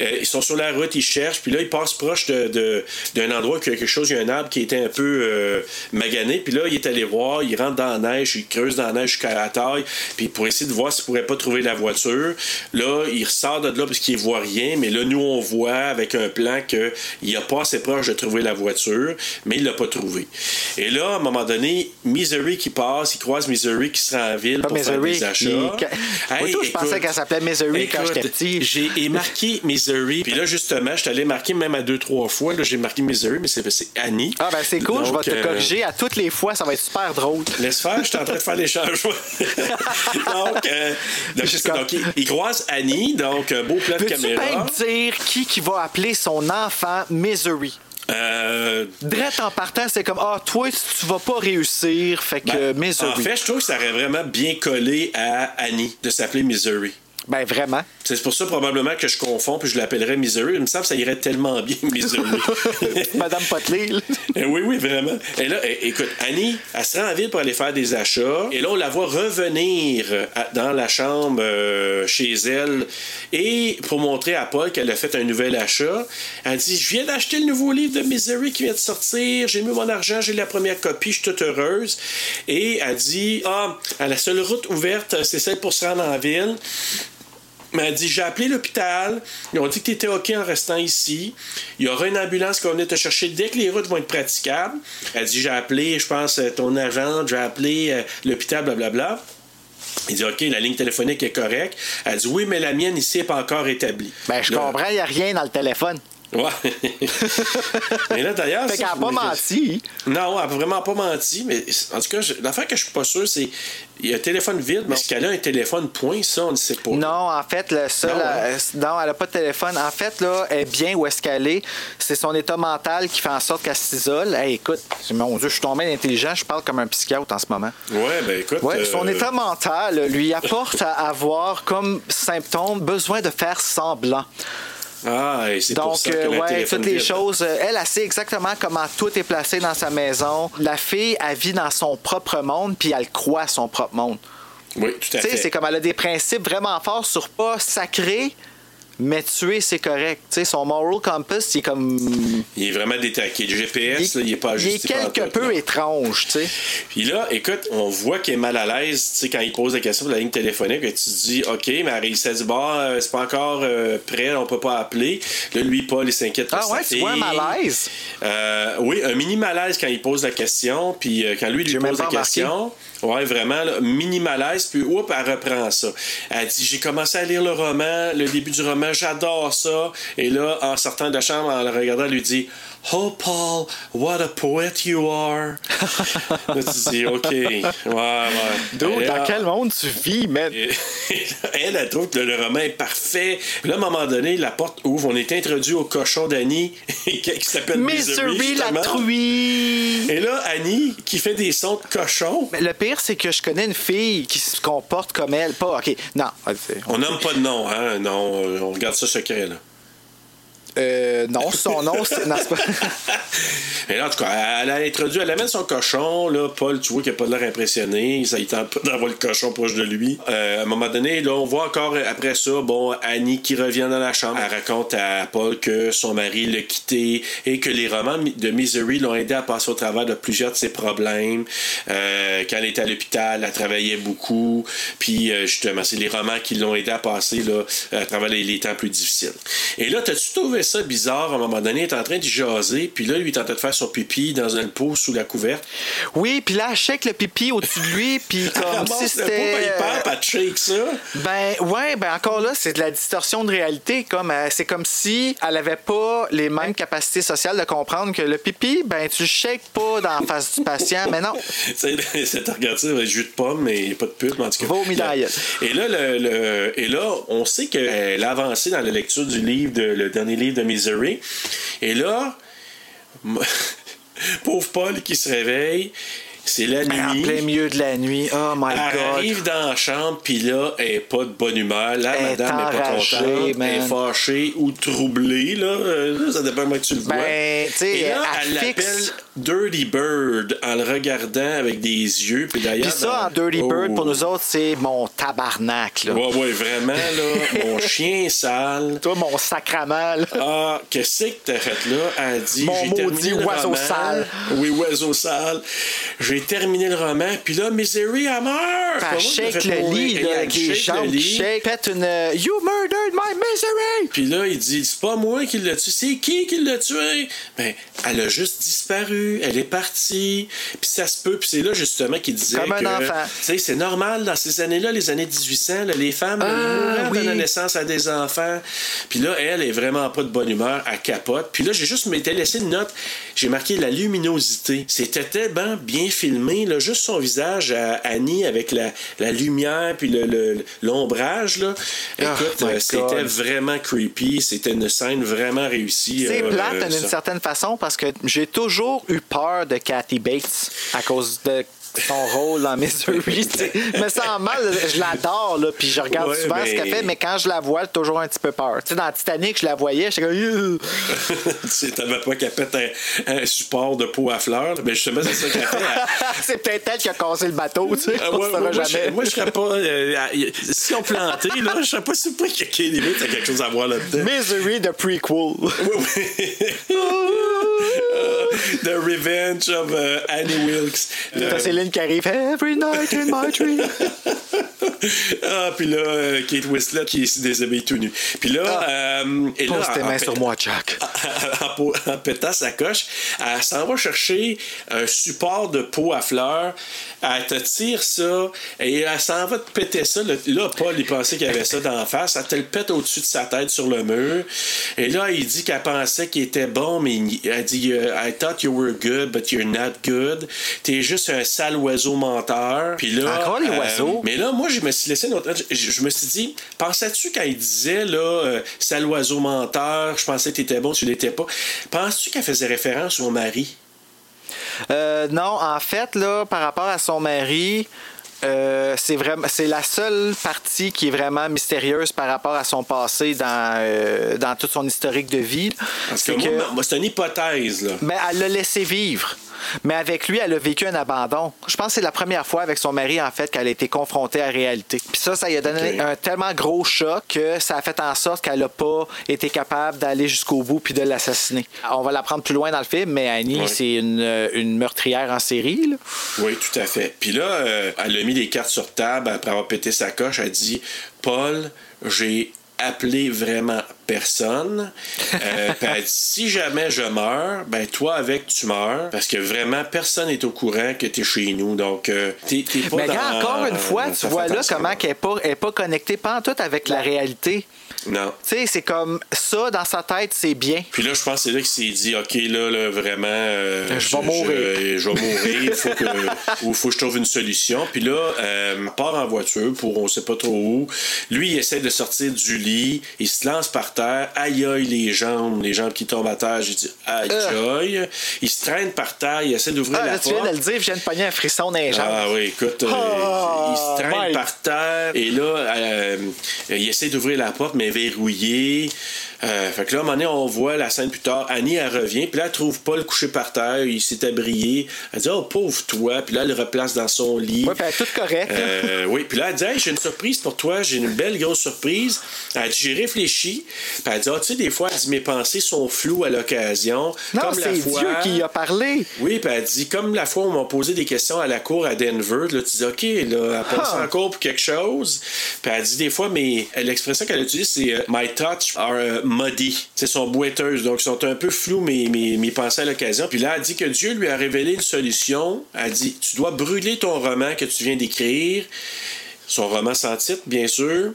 euh, ils sont sur la route, ils cherchent, puis là, ils passent proche de, de- d'un endroit où il y a quelque chose, il y a un arbre qui était un peu euh, magané, puis là, il est allé voir, il rentre dans la neige, il creuse dans la neige jusqu'à la taille, puis pour essayer de voir s'il pourrait pas trouver la voiture. Là, il ressort de là parce qu'il voit rien, mais là, nous, on voit avec un plan qu'il il a pas assez proche de trouver la voiture, mais il l'a pas trouvé. Et là, à un moment donné, Misery qui passe, il croise Misery qui sera en ville Pas pour faire Misery. des achats. qui- Moi, tout, je pensais qu'elle s'appelait Misery quand j'étais petit. J'ai marqué Misery. Puis là, justement, je t'allais marquer même à deux, trois fois. Là, j'ai marqué Misery, mais c'est Annie. Ah, ben c'est cool, je vais te euh, corriger à toutes les fois, ça va être super drôle. Laisse faire, je suis en train de faire les changements. donc, euh, donc. Donc, il, il croise Annie, donc un beau plan de caméra. bien me dire qui, qui va appeler son enfant Misery? Euh, Drette en partant, c'est comme Ah, toi, tu vas pas réussir, fait que ben, Misery. en fait, je trouve que ça aurait vraiment bien collé à Annie de s'appeler Misery. Ben vraiment. C'est pour ça probablement que je confonds puis je l'appellerais Misery. Il me semble que ça irait tellement bien, Misery. Madame Potley. Eh oui, oui, vraiment. Et là, écoute, Annie, elle se rend en ville pour aller faire des achats. Et là, on la voit revenir à- dans la chambre euh, chez elle. Et pour montrer à Paul qu'elle a fait un nouvel achat, elle dit Je viens d'acheter le nouveau livre de Misery qui vient de sortir. J'ai mis mon argent, j'ai la première copie, je suis toute heureuse. Et elle dit Ah, à la seule route ouverte, c'est celle pour se rendre en ville. Mais elle dit J'ai appelé l'hôpital. Ils ont dit que tu étais OK en restant ici. Il y aura une ambulance qui va venir te chercher dès que les routes vont être praticables. Elle dit J'ai appelé, je pense, euh, ton agent, j'ai appelé euh, l'hôpital, blablabla. Il dit OK, la ligne téléphonique est correcte. Elle dit Oui, mais la mienne ici n'est pas encore établie. Ben je Là- comprends, il n'y a rien dans le téléphone. Ouais. mais là, d'ailleurs. Fait qu'elle a je pas menti. non, elle a vraiment pas menti, mais en tout cas, je- l'affaire que je suis pas sûr, c'est. Il y a un téléphone vide, mais est-ce qu'elle a un téléphone point, ça, on ne sait pas. Non, en fait, le seul. Non, hein? non, elle n'a pas de téléphone. En fait, là, elle est bien où est-ce qu'elle est. C'est son état mental qui fait en sorte qu'elle s'isole. Hey, écoute, mon Dieu, je suis tombé intelligent. Je parle comme un psychiatre en ce moment. Ouais, ben écoute. Ouais, euh, son état mental lui apporte à avoir comme symptôme besoin de faire semblant. Ah, et c'est pour Donc, ça euh, que ouais, téléphone toutes les vide. choses. euh, Elle, elle sait exactement comment tout est placé dans sa maison. La fille, elle vit dans son propre monde, puis elle croit à son propre monde. Oui, tout à Tu sais, fait. c'est comme elle a des principes vraiment forts sur pas sacrer, mais tuer, c'est correct. Son moral compass, il est comme. Il est vraiment détaqué. Le GPS, là, il est pas il est ajusté quelque peu étrange, tu sais. Puis là, écoute, on voit qu'il est mal à l'aise, tu sais, quand il pose la question sur la ligne téléphonique, et tu te dis, OK, mais elle réussit à dire, bah, euh, c'est pas encore euh, prêt, on peut pas appeler. Là, lui, Paul, il s'inquiète Ah ouais, vois un malaise? Euh, oui, un mini malaise quand il pose la question, puis quand lui lui pose la remarqué. question. Ouais, vraiment, là, mini malaise, puis oups, elle reprend ça. Elle dit J'ai commencé à lire le roman, le début du roman, j'adore ça. Et là, en sortant de la chambre, en le regardant, lui dit Oh, Paul, what a poet you are. là, tu dis Ok, ouais, ouais. Dude, dans quel monde tu vis, man? elle, elle trouve que le roman est parfait. Puis là, à un moment donné, la porte ouvre. On est introduit au cochon d'Annie qui s'appelle Misery. Misery la truie! Et là, Annie, qui fait des sons de cochon. Mais le pire, c'est que je connais une fille qui se comporte comme elle. Pas, OK, non. On nomme pas de nom, hein? Non, on garde ça secret, là. Euh, non, son nom, c'est. Pas. Mais là, en tout cas, elle a introduit, elle amène son cochon, là, Paul, tu vois qu'il a pas l'air impressionné, ça il tente pas d'avoir le cochon proche de lui. Euh, à un moment donné, là, on voit encore après ça, bon, Annie qui revient dans la chambre, elle raconte à Paul que son mari l'a quitté et que les romans de Misery l'ont aidé à passer au travers de plusieurs de ses problèmes. Euh, quand elle était à l'hôpital, elle travaillait beaucoup, puis euh, justement, c'est les romans qui l'ont aidé à passer là, à travers les, les temps plus difficiles. Et là, t'as-tu trouvé ça bizarre à un moment donné, il est en train de jaser, puis là, lui, il est en train de faire son pipi dans un pot sous la couverte. Oui, puis là, elle shake le pipi au-dessus de lui, puis comme ramasse si c'était. ben, il part, elle shake ça. Ben ouais, ben encore là, c'est de la distorsion de réalité. Comme euh, c'est comme si elle avait pas les mêmes capacités sociales de comprendre que le pipi, ben tu le shakes pas dans la face du patient. Mais non, c'est regarde ça, le jus de pomme, mais il n'y a pas de pub, en tout cas. Gueule. Et là, le, le- et là, on sait qu'elle a avancé dans la lecture du livre, de, le dernier livre de Misery. Et là, pauvre Paul qui se réveille, c'est la en nuit. plein milieu de la nuit. Oh my Elle god. arrive dans la chambre, puis là, elle n'est pas de bonne humeur. Là, Elle madame n'est pas contente. man. Elle est fâchée ou troublée. Là. Euh, Ça dépend comment tu le vois. Ben, tu sais, Et là, elle l'appelle Dirty Bird en le regardant avec des yeux. Puis d'ailleurs. Ça, en Dirty Bird, Oh. pour nous autres, c'est mon tabarnak. Là. Ouais, ouais, vraiment, là. mon chien sale. Toi, mon sacrament. là. Ah, qu'est-ce que t'as fait là? Elle dit Mon j'ai maudit oiseau roman. sale. Oui, oiseau sale. J'ai terminé le roman, puis là, Misery, elle meurt. Moi Elle shake le lit, là, elle avec les shake le jambes qui lit. shake. Pète une euh, You murdered my misery! Puis là, il dit c'est pas moi qui l'a tué, c'est qui qui l'a tué? Ben, elle a juste disparu, elle est partie. Puis ça se peut, puis c'est là justement qu'il disait Comme un que, enfant. Tu sais, c'est normal dans ces années-là, les années 1800, là, les femmes Ah, oui. donnent naissance à des enfants. Puis là, elle est vraiment pas de bonne humeur, elle capote. Puis là, j'ai juste m'étais laissé une note, j'ai marqué la luminosité. C'était tellement bien filmé, là, juste son visage à Annie avec la, la lumière puis le- le- l'ombrage là. Écoute, Oh euh, c'était vraiment creepy, c'était une scène vraiment réussie. C'est euh, plate euh, d'une certaine façon parce que j'ai toujours eu peur de Kathy Bates à cause de son rôle dans sais. me sens mal, je l'adore, là, puis je regarde Ouais, souvent ce qu'elle fait, mais quand je la vois, j'ai toujours un petit peu peur. Tu sais, dans Titanic, je la voyais, j'étais comme. Tu sais, t'avais pas qu'elle pète un, un support de peau à fleurs. Mais justement, c'est ça qu'elle fait. Elle- c'est peut-être elle qui a cassé le bateau, tu sais. On ouais, saura moi, jamais. je, moi, je serais pas. euh, euh, si on plantait, là, je serais pas surpris que Katie Bates a quelque chose à voir là-dedans. Misery de prequel. Oui, oui. The Revenge of euh, Annie Wilkes. Qui arrive Every night in my dream. ah, puis là, euh, Kate Winslet qui se déshabille tout nu. Puis là, euh, et là, tes mains sur moi, Jack. en, en pétant sa coche, elle s'en va chercher un support de peau à fleurs. Elle te tire ça et elle s'en va te péter ça. Là, Paul, il pensait qu'il y avait ça d'en face. Elle te le pète au-dessus de sa tête sur le mur. Et là, il dit qu'elle pensait qu'il était bon, mais il- elle dit euh, I thought you were good, but you're not good. T'es juste un sale oiseau menteur. Puis là, euh, Encore les oiseaux? mais là, moi, je me suis laissé une autre- Je, je me suis dit, pensais-tu quand il disait, là, euh, sale oiseau menteur, je pensais que t'étais bon, tu l'étais pas. Penses-tu qu'elle faisait référence au mari? Euh, non, en fait, là, par rapport à son mari, euh, c'est vraiment c'est la seule partie qui est vraiment mystérieuse par rapport à son passé dans, euh, dans toute son historique de vie. Parce que C'est moi, que c'est une hypothèse, là. mais elle l'a laissé vivre. Mais avec lui, elle a vécu un abandon. Je pense que c'est la première fois avec son mari, en fait, qu'elle a été confrontée à la réalité. Puis ça, ça lui a donné un tellement gros choc que ça a fait en sorte qu'elle n'a pas été capable d'aller jusqu'au bout puis de l'assassiner. On va l'apprendre plus loin dans le film, mais Annie, c'est une, euh, une meurtrière en série. là. Oui, tout à fait. Puis là, euh, elle a mis les cartes sur table après avoir pété sa coche. Elle dit Paul, j'ai appelé vraiment personne. Euh, puis elle dit si jamais je meurs, ben toi avec tu meurs parce que vraiment personne n'est au courant que tu es chez nous. Donc euh, t'es t'es pas Mais dans quand, encore une fois, tu vois là comment qu'elle n'est pas, elle est pas connectée pas en tout avec la réalité. Non. Tu sais, c'est comme ça, dans sa tête, c'est bien. Puis là, je pense que c'est là qu'il s'est dit, OK, là, là vraiment, euh, Je vais mourir. Je, je vais mourir. Il faut que, faut que je trouve une solution. Puis là, euh, part en voiture pour on sait pas trop où. Lui, il essaie de sortir du lit. Il se lance par terre. Terre. Aïe aïe, les jambes, les jambes qui tombent à terre. J'ai dit aïe aïe. Il se traîne par terre, il essaie d'ouvrir Ah, la là, tu viens porte. de le dire, je viens de pogner un frisson dans les jambes. Ah oui, écoute, euh, Oh, il se traîne par terre et là, euh, il essaie d'ouvrir la porte, mais verrouillée. Euh, fait que là, à un moment donné, on voit la scène plus tard. Annie, elle revient, puis là, elle trouve Paul couché par terre, il s'est abrié. Elle dit Oh, pauvre toi, puis là, elle le replace dans son lit. Ouais, puis elle est toute correcte. Euh, oui, puis là, elle dit Hey, j'ai une surprise pour toi, j'ai une belle grosse surprise. Elle dit J'ai réfléchi. Puis elle dit Ah, tu sais, des fois, elle dit Mes pensées sont floues à l'occasion. non, comme c'est fois. Dieu qui y a parlé. Oui, puis elle dit, comme la fois où on m'a posé des questions à la cour à Denver, là, tu dis, OK, là, elle pense Ah. encore pour quelque chose. Puis elle dit des fois, mais l'expression qu'elle utilise, c'est euh, My thoughts are euh, muddy. C'est sont boiteuses, donc ils sont un peu flous, mes, pensées à l'occasion. Puis là, elle dit que Dieu lui a révélé une solution. Elle dit, tu dois brûler ton roman que tu viens d'écrire. Son roman sans titre, bien sûr.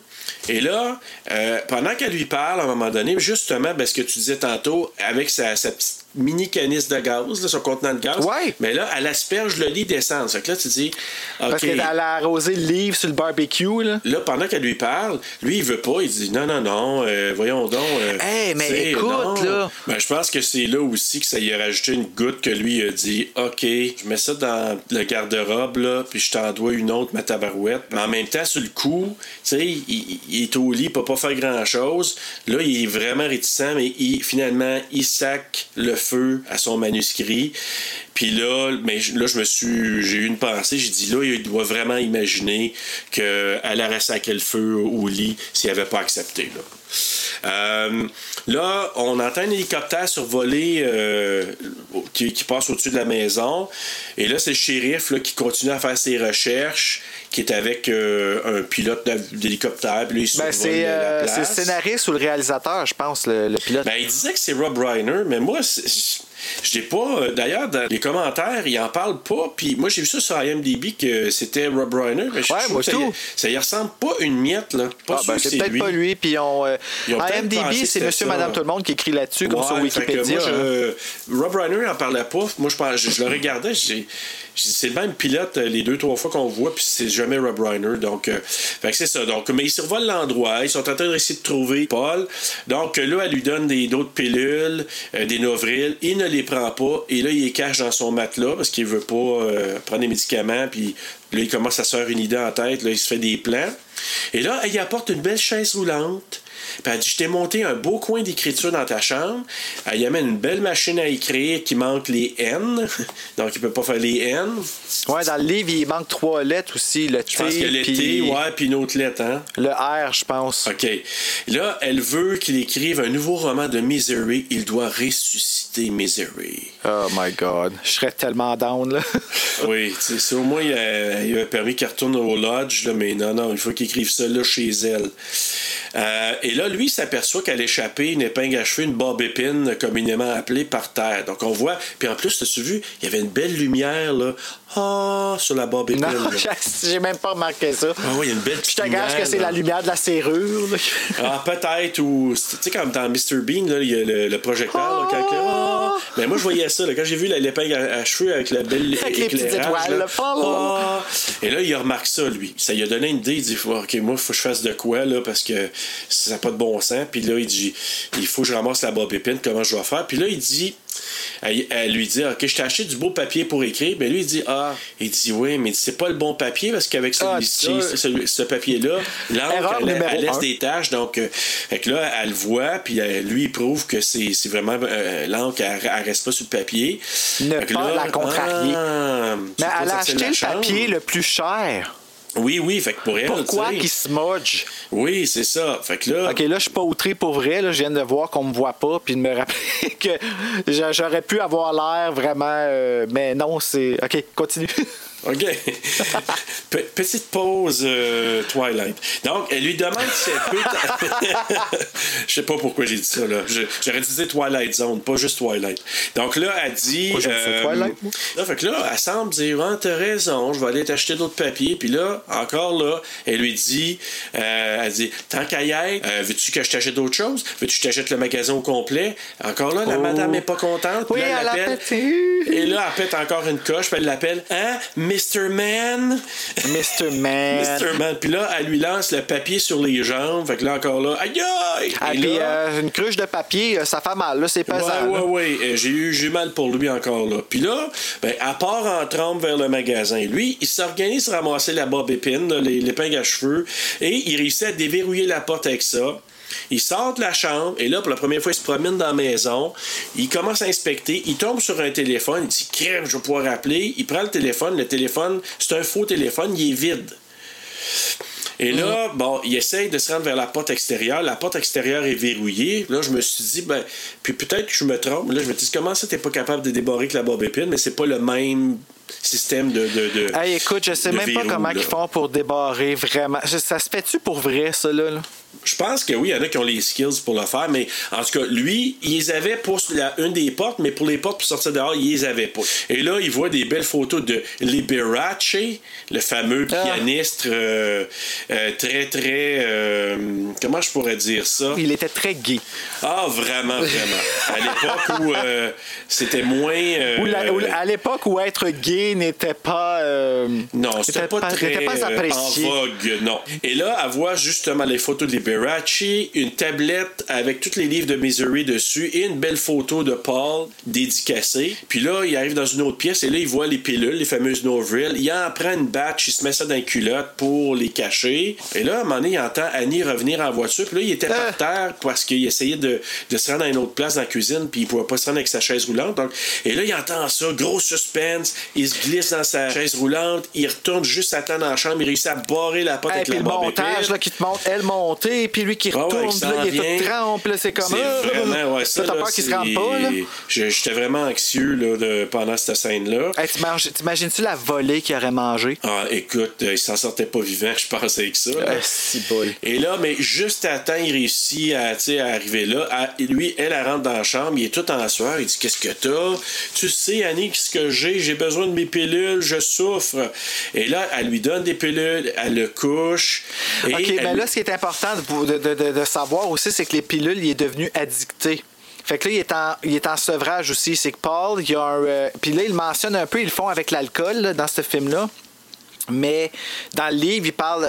Et là, euh, pendant qu'elle lui parle, à un moment donné, justement, ben, ce que tu disais tantôt, avec sa, sa petite mini canisse de gaz, là, son contenant de gaz, Ouais. mais là, elle asperge le lit d'essence. Fait que là, tu dis. Parce qu'elle a arrosé le livre sur le barbecue. Là. Là, pendant qu'elle lui parle, lui, il veut pas. Il dit non, non, non, euh, voyons donc. euh, Hey, mais tu sais, écoute, non. là. Ben, je pense que c'est là aussi que ça y a rajouté une goutte que lui a dit OK, je mets ça dans le garde-robe, là, puis je t'en dois une autre, ma tabarouette. Mais en même temps, sur le coup, tu sais, il, il est au lit, il peut pas faire grand-chose. Là, il est vraiment réticent, mais il, finalement, il sac le feu à son manuscrit. Puis là, mais là, je me suis, j'ai eu une pensée. J'ai dit là, il doit vraiment imaginer qu'elle aurait sacré le feu au lit s'il n'avait pas accepté. Là. Euh, là, on entend un hélicoptère survoler euh, qui, qui passe au-dessus de la maison. Et là, c'est le shérif là, qui continue à faire ses recherches, qui est avec euh, un pilote d'hélicoptère. Puis Ben, c'est le scénariste ou le réalisateur, je pense, le, le pilote. Ben, il disait que c'est Rob Reiner, mais moi, c'est- je l'ai pas. euh, D'ailleurs, dans les commentaires, il en parle pas. Puis moi, j'ai vu ça sur IMDb que c'était Rob Reiner. Mais je Ouais, moi que ça, tout. y, ça y ressemble pas une miette, là. Pas Ah, ben, c'est peut-être pas lui. Puis on, euh, IMDb, c'est Monsieur, ça. Madame, tout le monde qui écrit là-dessus, comme sur Wikipédia. moi, hein. je- Rob Reiner en parlait pas. Moi, je, pense- je, je le regardais. j'ai- C'est le même pilote euh, les deux, trois fois qu'on voit, puis c'est jamais Rob Reiner. Donc, euh, fait c'est ça. Donc, mais ils survolent l'endroit. Ils sont en train d'essayer de trouver Paul. Donc, euh, là, elle lui donne des, d'autres pilules, euh, des Novril. Il ne les prend pas. Et là, il les cache dans son matelas parce qu'il veut pas euh, prendre des médicaments. Puis là, il commence à se faire une idée en tête. Là, il se fait des plans. Et là, elle y apporte une belle chaise roulante. Puis elle dit, je t'ai monté un beau coin d'écriture dans ta chambre. Elle y amène une belle machine à écrire qui manque les N. Donc, il peut pas faire les N. Ouais, dans le livre, il manque trois lettres aussi. Le Je pense T, que le T, ouais, puis une autre lettre, hein? le R, je pense. OK. Là, elle veut qu'il écrive un nouveau roman de Misery. Il doit ressusciter Misery. Oh my God. Je serais tellement down, là. Oui, c'est au moins, il a, il a permis qu'elle retourne au lodge, là, mais non, non, il faut qu'il écrive ça là chez elle. Euh, et là, lui, il s'aperçoit qu'elle a échappé une épingle à cheveux, une barbe épine, communément appelée, par terre. Donc, on voit, puis en plus, as-tu vu, il y avait une belle lumière, là, ah, sur la barbe épine. Non, j'ai- même pas remarqué ça. Ah oui, il y a une belle Je te gage que c'est la lumière de la serrure. là. Ah, peut-être, ou. Tu sais, comme dans Mr. Bean, là, il y a le, le projecteur. là, quand- ah! Mais moi, je voyais ça. Là, quand j'ai vu la- l'épingle à, à cheveux avec la belle Avec les petites étoiles, là, là. Ah! ah! Et là, il remarque ça, lui. Ça lui a donné une idée. Il dit OK, moi, il faut que je fasse de quoi, là, parce que ça n'a pas de bon sens. Puis là, il dit il faut que je ramasse la bob épine. Comment je vais faire? Puis là, il dit elle, elle lui dit OK, je t'ai acheté du beau papier pour écrire. Mais lui, il dit Ah, il dit Oui, mais c'est pas le bon papier parce qu'avec Ah, ce papier-là, l'encre, elle, elle laisse un. des taches. Donc, euh, fait que là, elle le voit, puis euh, lui, il prouve que c'est c'est vraiment euh, l'encre, elle, elle reste pas sur le papier. Ne pas la contrarier. ah, Mais elle a acheté le papier le plus cher. Oui, oui, fait que pour elle. Pourquoi qu'il smudge? Oui, c'est ça. Fait que là. Ok, là, je suis pas outré pour vrai. Là, je viens de voir qu'on me voit pas, puis de me rappeler que j'a- j'aurais pu avoir l'air vraiment. euh, mais non, c'est. Ok, continue. OK. Pe- Petite pause euh, Twilight. Donc, elle lui demande si elle peut. Je sais pas pourquoi j'ai dit ça, là. J'aurais dire Twilight Zone, pas juste Twilight. Donc là, elle dit. Moi, ça, Twilight, moi? Là, fait que là, elle semble dire Ah, t'as raison, je vais aller t'acheter d'autres papiers. Puis là, encore là, elle lui dit euh, Elle dit Tant qu'à y être, euh, veux-tu que je t'achète d'autres choses? Veux-tu que je t'achète le magasin au complet? Encore là, la Oh. madame est pas contente. Oui, là, elle a appelle. Et là, elle pète encore une coche, puis elle l'appelle Hein Mr. Man. Mr. Man. Mr. Man. Puis là, elle lui lance le papier sur les jambes. Fait que là, encore là, aïe aïe! Ah, Et puis là- euh, une cruche de papier, euh, ça fait mal, là, c'est pesant. Ouais, ouais, ouais. J'ai eu j'ai mal pour lui encore là. Puis là, ben, à part en trempe vers le magasin, lui, il s'organise à ramasser la bob épine, l'épingle à cheveux, et il réussit à déverrouiller la porte avec ça. Il sort de la chambre et là, pour la première fois, il se promène dans la maison. Il commence à inspecter. Il tombe sur un téléphone. Il dit Crème, je vais pouvoir appeler. Il prend le téléphone. Le téléphone, c'est un faux téléphone. Il est vide. Et là, bon, il essaye de se rendre vers la porte extérieure. La porte extérieure est verrouillée. Là, je me suis dit, ben, puis peut-être que je me trompe. Là, je me dis, comment ça, t'es pas capable de débarrer avec la bob épine, mais c'est pas le même système de. de, de Hey, écoute, je sais même pas comment là. ils font pour débarrer vraiment. Ça se fait-tu pour vrai, ça, là? là? Je pense que oui, il y en a qui ont les skills pour le faire, mais en tout cas, lui, il les avait pour la, une des portes, mais pour les portes pour sortir dehors, il les avait pas. Et là, il voit des belles photos de Liberace, le fameux Ah. pianiste euh, euh, très, très. euh, comment je pourrais dire ça? Il était très gay. Ah, vraiment, vraiment. À l'époque où c'était moins. la- à l'époque où être gay n'était pas. euh, Non, c'était n'était pas, très pas euh, apprécié. en vogue, non. Et là, voit justement les photos de Liberace, une tablette avec tous les livres de Misery dessus et une belle photo de Paul dédicacée. Puis là, il arrive dans une autre pièce et là, il voit les pilules, les fameuses Novril. Il en prend une batch, il se met ça dans une culotte pour les cacher. Et là, à un moment donné, il entend Annie revenir en voiture. Puis là, il était Ah. par terre parce qu'il essayait de, de se rendre à une autre place dans la cuisine puis il pouvait pas se rendre avec sa chaise roulante. Donc, et là, il entend ça, gros suspense. Il se glisse dans sa chaise roulante. Il retourne juste à temps dans la chambre. Il réussit à barrer la porte Hey, avec puis la le montage là, qui te montre elle montée, puis lui qui ouais, retourne, il là, il est tout trempe, c'est comme C'est ah, vraiment, ouais, ça. T'as peur qu'il se rende pas, là? J'étais vraiment anxieux là, de, pendant cette scène-là. Hey, t'imagines- T'imagines-tu la volée qu'il aurait mangé? Ah, écoute, euh, il s'en sortait pas vivant, je pense, avec ça. là. Bol. Et là, mais juste à temps, il réussit à, à arriver là. À- lui, elle, elle rentre dans la chambre, il est tout en sueur. Il dit Qu'est-ce que t'as? Tu sais, Annie, qu'est-ce que j'ai? J'ai besoin de mes pilules, je souffre. Et là, elle lui donne des pilules, elle le couche. Et OK, mais là, ce qui est important de, de- de- de savoir aussi, c'est que les pilules, il est devenu addicté. Fait que là, il est en, il est en sevrage aussi. C'est que Paul, il y a un. euh, Puis là, il mentionne un peu, ils le font avec l'alcool dans ce film-là. Mais dans le livre, il parle,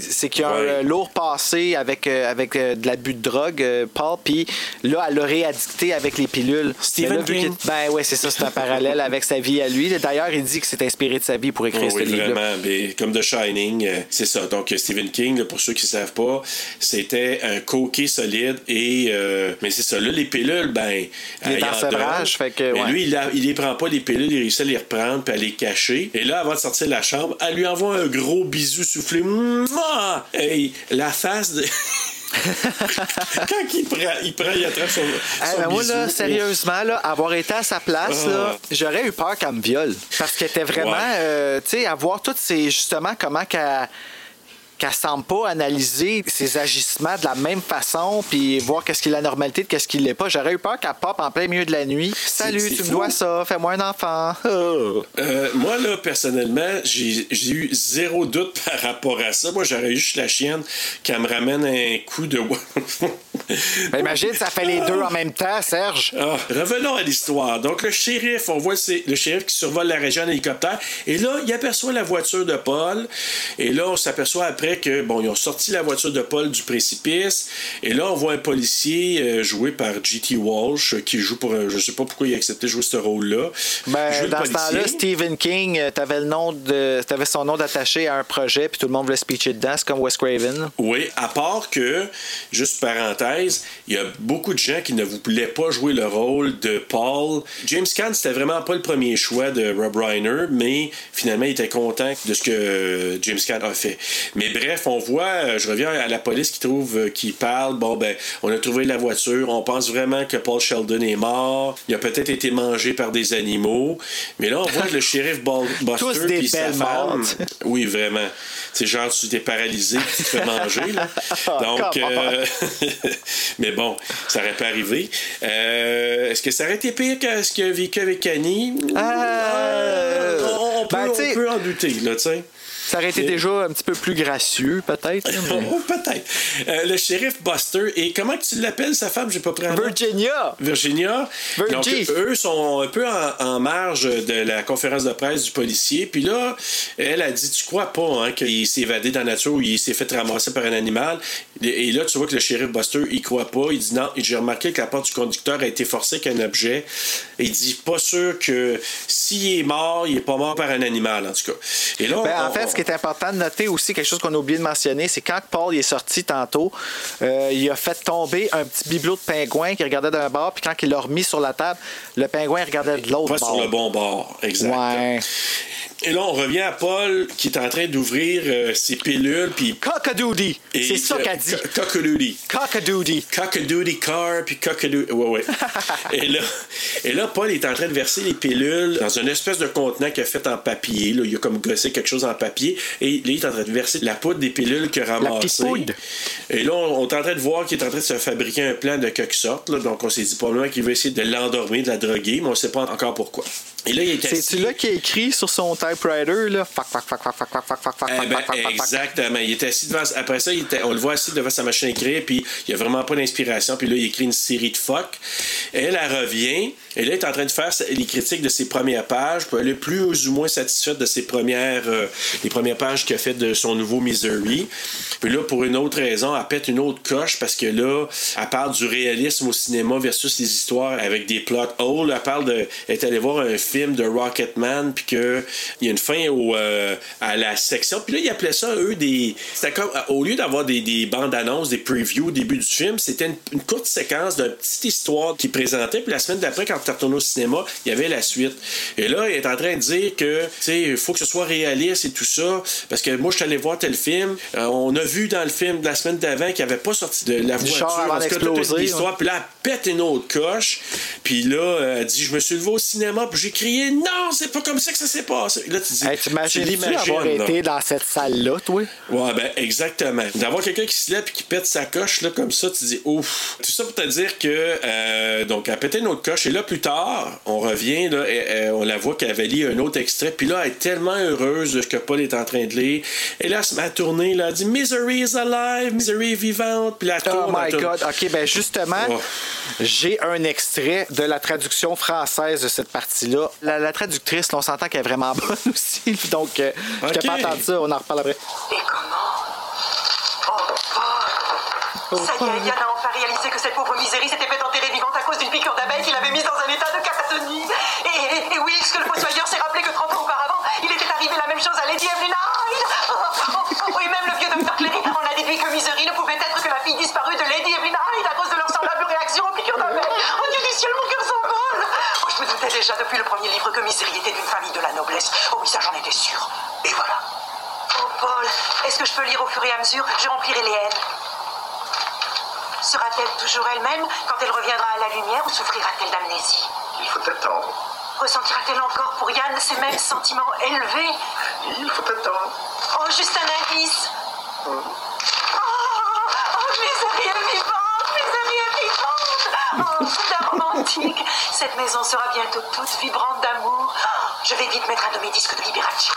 c'est qu'il y a un Ouais. euh, lourd passé avec, euh, avec euh, de l'abus de drogue, Paul, puis là, elle l'aurait addicté avec les pilules. Stephen là, King. Ben ouais, c'est ça, c'est un parallèle avec sa vie à lui. D'ailleurs, il dit que c'est inspiré de sa vie pour écrire Oh ce oui, livre-là. vraiment. Mais comme The Shining, c'est ça. Donc, Stephen King, là, pour ceux qui ne savent pas, c'était un coquet solide. Et, euh, mais c'est ça. Là, les pilules, ben. Il est en sevrage, fait que, Mais lui, il, a- il les prend pas, les pilules. Il réussit à les reprendre puis à les cacher. Et là, avant de sortir de la chambre, elle lui envoie un gros bisou soufflé. Mouah! Hey, la face de. Quand il prend, il prend, il attrape son. Hey, son ben moi, bisou. là, sérieusement, là, avoir été à sa place, Ah. là, j'aurais eu peur qu'elle me viole. Parce qu'elle était vraiment, Ouais. euh, tu sais, avoir toutes ces, justement, comment qu'elle qu'elle semble pas analyser ses agissements de la même façon, puis voir qu'est-ce qui est la normalité de qu'est-ce qui l'est pas. J'aurais eu peur qu'elle pop en plein milieu de la nuit. Salut, tu me dois ça, fais-moi un enfant. Oh. Euh, moi, là, personnellement, j'ai eu zéro doute par rapport à ça. Moi, j'aurais eu juste la chienne qui me ramène un coup de. Ben, imagine, ça fait les deux en même temps, Serge. Ah, revenons à l'histoire. Donc, le shérif, on voit c'est le shérif qui survole la région en hélicoptère. Et là, il aperçoit la voiture de Paul. Et là, on s'aperçoit après que, bon, ils ont sorti la voiture de Paul du précipice. Et là, on voit un policier euh, joué par G.T. Walsh euh, qui joue pour un. Je sais pas pourquoi il a accepté de jouer ce rôle-là. Ben, dans ce temps-là, Stephen King, euh, t'avais le nom de, t'avais son nom d'attaché à un projet, puis tout le monde voulait speecher dedans, c'est comme Wes Craven. Oui, à part que, juste parenthèse, il y a beaucoup de gens qui ne voulaient pas jouer le rôle de Paul. James Caan, c'était vraiment pas le premier choix de Rob Reiner, mais finalement, il était content de ce que James Caan a fait. Mais bref, on voit, euh, je reviens à la police qui trouve, euh, qui parle, bon, ben, on a trouvé la voiture, on pense vraiment que Paul Sheldon est mort, il a peut-être été mangé par des animaux, mais là, on voit que le shérif Bal- Tous Buster puis sa femme, oui, vraiment. C'est genre, tu t'es paralysé, tu te fais manger, là. Donc, come on. euh, mais bon, ça aurait pas arrivé. Euh, Est-ce que ça aurait été pire que ce qu'il a vécu avec Annie? Euh, on, peut, ben, on peut en douter, là, tu sais. Ça aurait été déjà un petit peu plus gracieux, peut-être. Oh, peut-être. Euh, le shérif Buster. Et comment tu l'appelles, sa femme? J'ai pas pris un. Virginia! Virginia. Virgie. Donc, eux sont un peu en, en marge de la conférence de presse du policier. Puis là, elle a dit Tu crois pas hein, qu'il s'est évadé dans la nature ou il s'est fait ramasser par un animal Et là, tu vois que le shérif Buster, il croit pas. Il dit Non, j'ai remarqué que la porte du conducteur a été forcée avec un objet. Et il dit Pas sûr que s'il est mort, il est pas mort par un animal, en tout cas. Et là, Ben, on- en fait, qui est important de noter aussi, quelque chose qu'on a oublié de mentionner, c'est quand Paul est sorti tantôt, euh, il a fait tomber un petit bibelot de pingouin qui regardait d'un bord, puis quand il l'a remis sur la table, le pingouin regardait de l'autre Pas bord. sur le bon bord, exact. Ouais. Et là, on revient à Paul qui est en train d'ouvrir euh, ses pilules. Puis Cock-a-doodie! C'est ça qu'elle dit. co- Cock-a-doodie. Cock-a-doodie. Cock-a-doodie car, puis cock-a-doodie. Ouais, ouais. et, là, et là, Paul est en train de verser les pilules dans une espèce de contenant qu'il a fait en papier. Là. Il a comme gossé quelque chose en papier. Et là, il est en train de verser la poudre des pilules qu'il a poudre. Et là, on, on est en train de voir qu'il est en train de se fabriquer un plan de quelque sorte. là. Donc, on s'est dit probablement qu'il veut essayer de l'endormir, de la droguer, mais on ne sait pas encore pourquoi. Et là, il était C'est-tu là qui a écrit sur son typewriter, là? Fuck, fuck, fuck, fuck, fuck, fuck, fuck, fuck, fuck, eh ben, fuck, Exactement. Il était assis devant. Après ça, il était... on le voit assis devant sa machine à écrire, puis il a vraiment pas d'inspiration, puis là, il écrit une série de fuck. Elle, elle revient, et là, il est en train de faire les critiques de ses premières pages, puis elle est plus ou moins satisfaite de ses premières, euh, les premières pages qu'il a fait de son nouveau Misery. Puis là, pour une autre raison, elle pète une autre coche, parce que là, elle parle du réalisme au cinéma versus les histoires avec des plot holes. Elle parle de. Elle est allée voir un film de Rocketman, puis qu'il y a une fin au, euh, à la section. Puis là, ils appelaient ça, eux, des. C'était comme. Au lieu d'avoir des, des bandes annonces, des previews au début du film, c'était une, une courte séquence d'une petite histoire qui présentait. Puis la semaine d'après, quand tu retourné au cinéma, il y avait la suite. Et là, il est en train de dire que, tu sais, il faut que ce soit réaliste et tout ça. Parce que moi, je suis allé voir tel film. Euh, on a vu dans le film de la semaine d'avant qu'il n'avait pas sorti de la voiture. char En tout cas, toute une d'exploser, histoire. Puis là, elle pète une autre coche. Puis là, elle dit Je me suis levé au cinéma, puis j'ai crié Non, c'est pas comme ça que ça s'est passé. Là, tu dis Hey, l'imagines, avoir là. été dans cette salle-là, toi? Ouais, ben exactement. D'avoir quelqu'un qui se lève et qui pète sa coche là comme ça, tu dis ouf. Tout ça pour te dire que euh, donc elle a pété une autre coche et là plus tard, on revient là, et, euh, on la voit qu'elle avait lu un autre extrait puis là elle est tellement heureuse de ce que Paul est en train de lire. Et là elle se met à tourner là, elle dit Misery is alive, Misery est vivante, puis la Oh tourne. my elle tourne. God. OK, ben justement, Oh. j'ai un extrait de la traduction française de cette partie-là. La, la traductrice, là, on s'entend qu'elle est vraiment bonne aussi. Donc, euh, je t'ai pas entendu ça, on en reparle après. Et comment Oh, Ça y est, Yann a enfin réalisé que cette pauvre misérie s'était fait enterrer vivante à cause d'une piqûre d'abeille qui l'avait mise dans un état de catatonie. Et, et, et oui, ce que le fossoyeur s'est rappelé que 30 ans auparavant, il était arrivé la même chose à Lady Evelyn Hyde. Oh, oh, oh, et même le vieux docteur Cléry en a déduit que misérie ne pouvait être que la fille disparue de Lady Evelyn Hyde à cause de leur semblable réaction aux piqûres d'abeille. Oh Dieu du ciel, mon. Oh, je me doutais déjà depuis le premier livre que misérie était d'une famille de la noblesse. Oh oui, ça j'en étais sûr. Et voilà. Oh Paul, est-ce que je peux lire au fur et à mesure? Je remplirai les haines. Sera-t-elle toujours elle-même? Quand elle reviendra à la lumière ou souffrira-t-elle d'amnésie? Il faut attendre. Ressentira-t-elle encore pour Yann ces mêmes sentiments élevés? Il faut attendre. Oh, juste un indice Oh, oh Misérie est vivante Oh, romantique Cette maison sera bientôt toute vibrante d'amour. Je vais vite mettre un de mes disques de Liberace.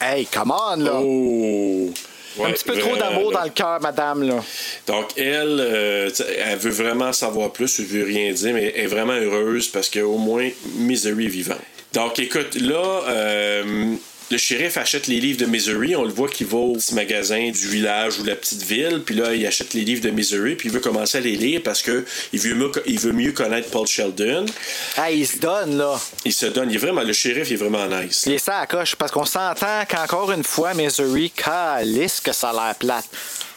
Hey, come on, là. Oh. un petit peu trop d'amour dans le cœur, madame, là. Donc, elle, euh, elle veut vraiment savoir plus, elle veut rien dire, mais elle est vraiment heureuse parce qu'au moins, Misery est vivant. Donc, écoute, là, euh, le shérif achète les livres de Misery. On le voit qu'il va au petit magasin du village ou de la petite ville. Puis là, il achète les livres de Misery. Puis il veut commencer à les lire parce que il veut mieux, il veut mieux connaître Paul Sheldon. Hey, il se donne, là. Il se donne. Il est vraiment, le shérif il est vraiment nice. Il est ça à la coche, parce qu'on s'entend qu'encore une fois, Missouri, calisse que ça a l'air plate.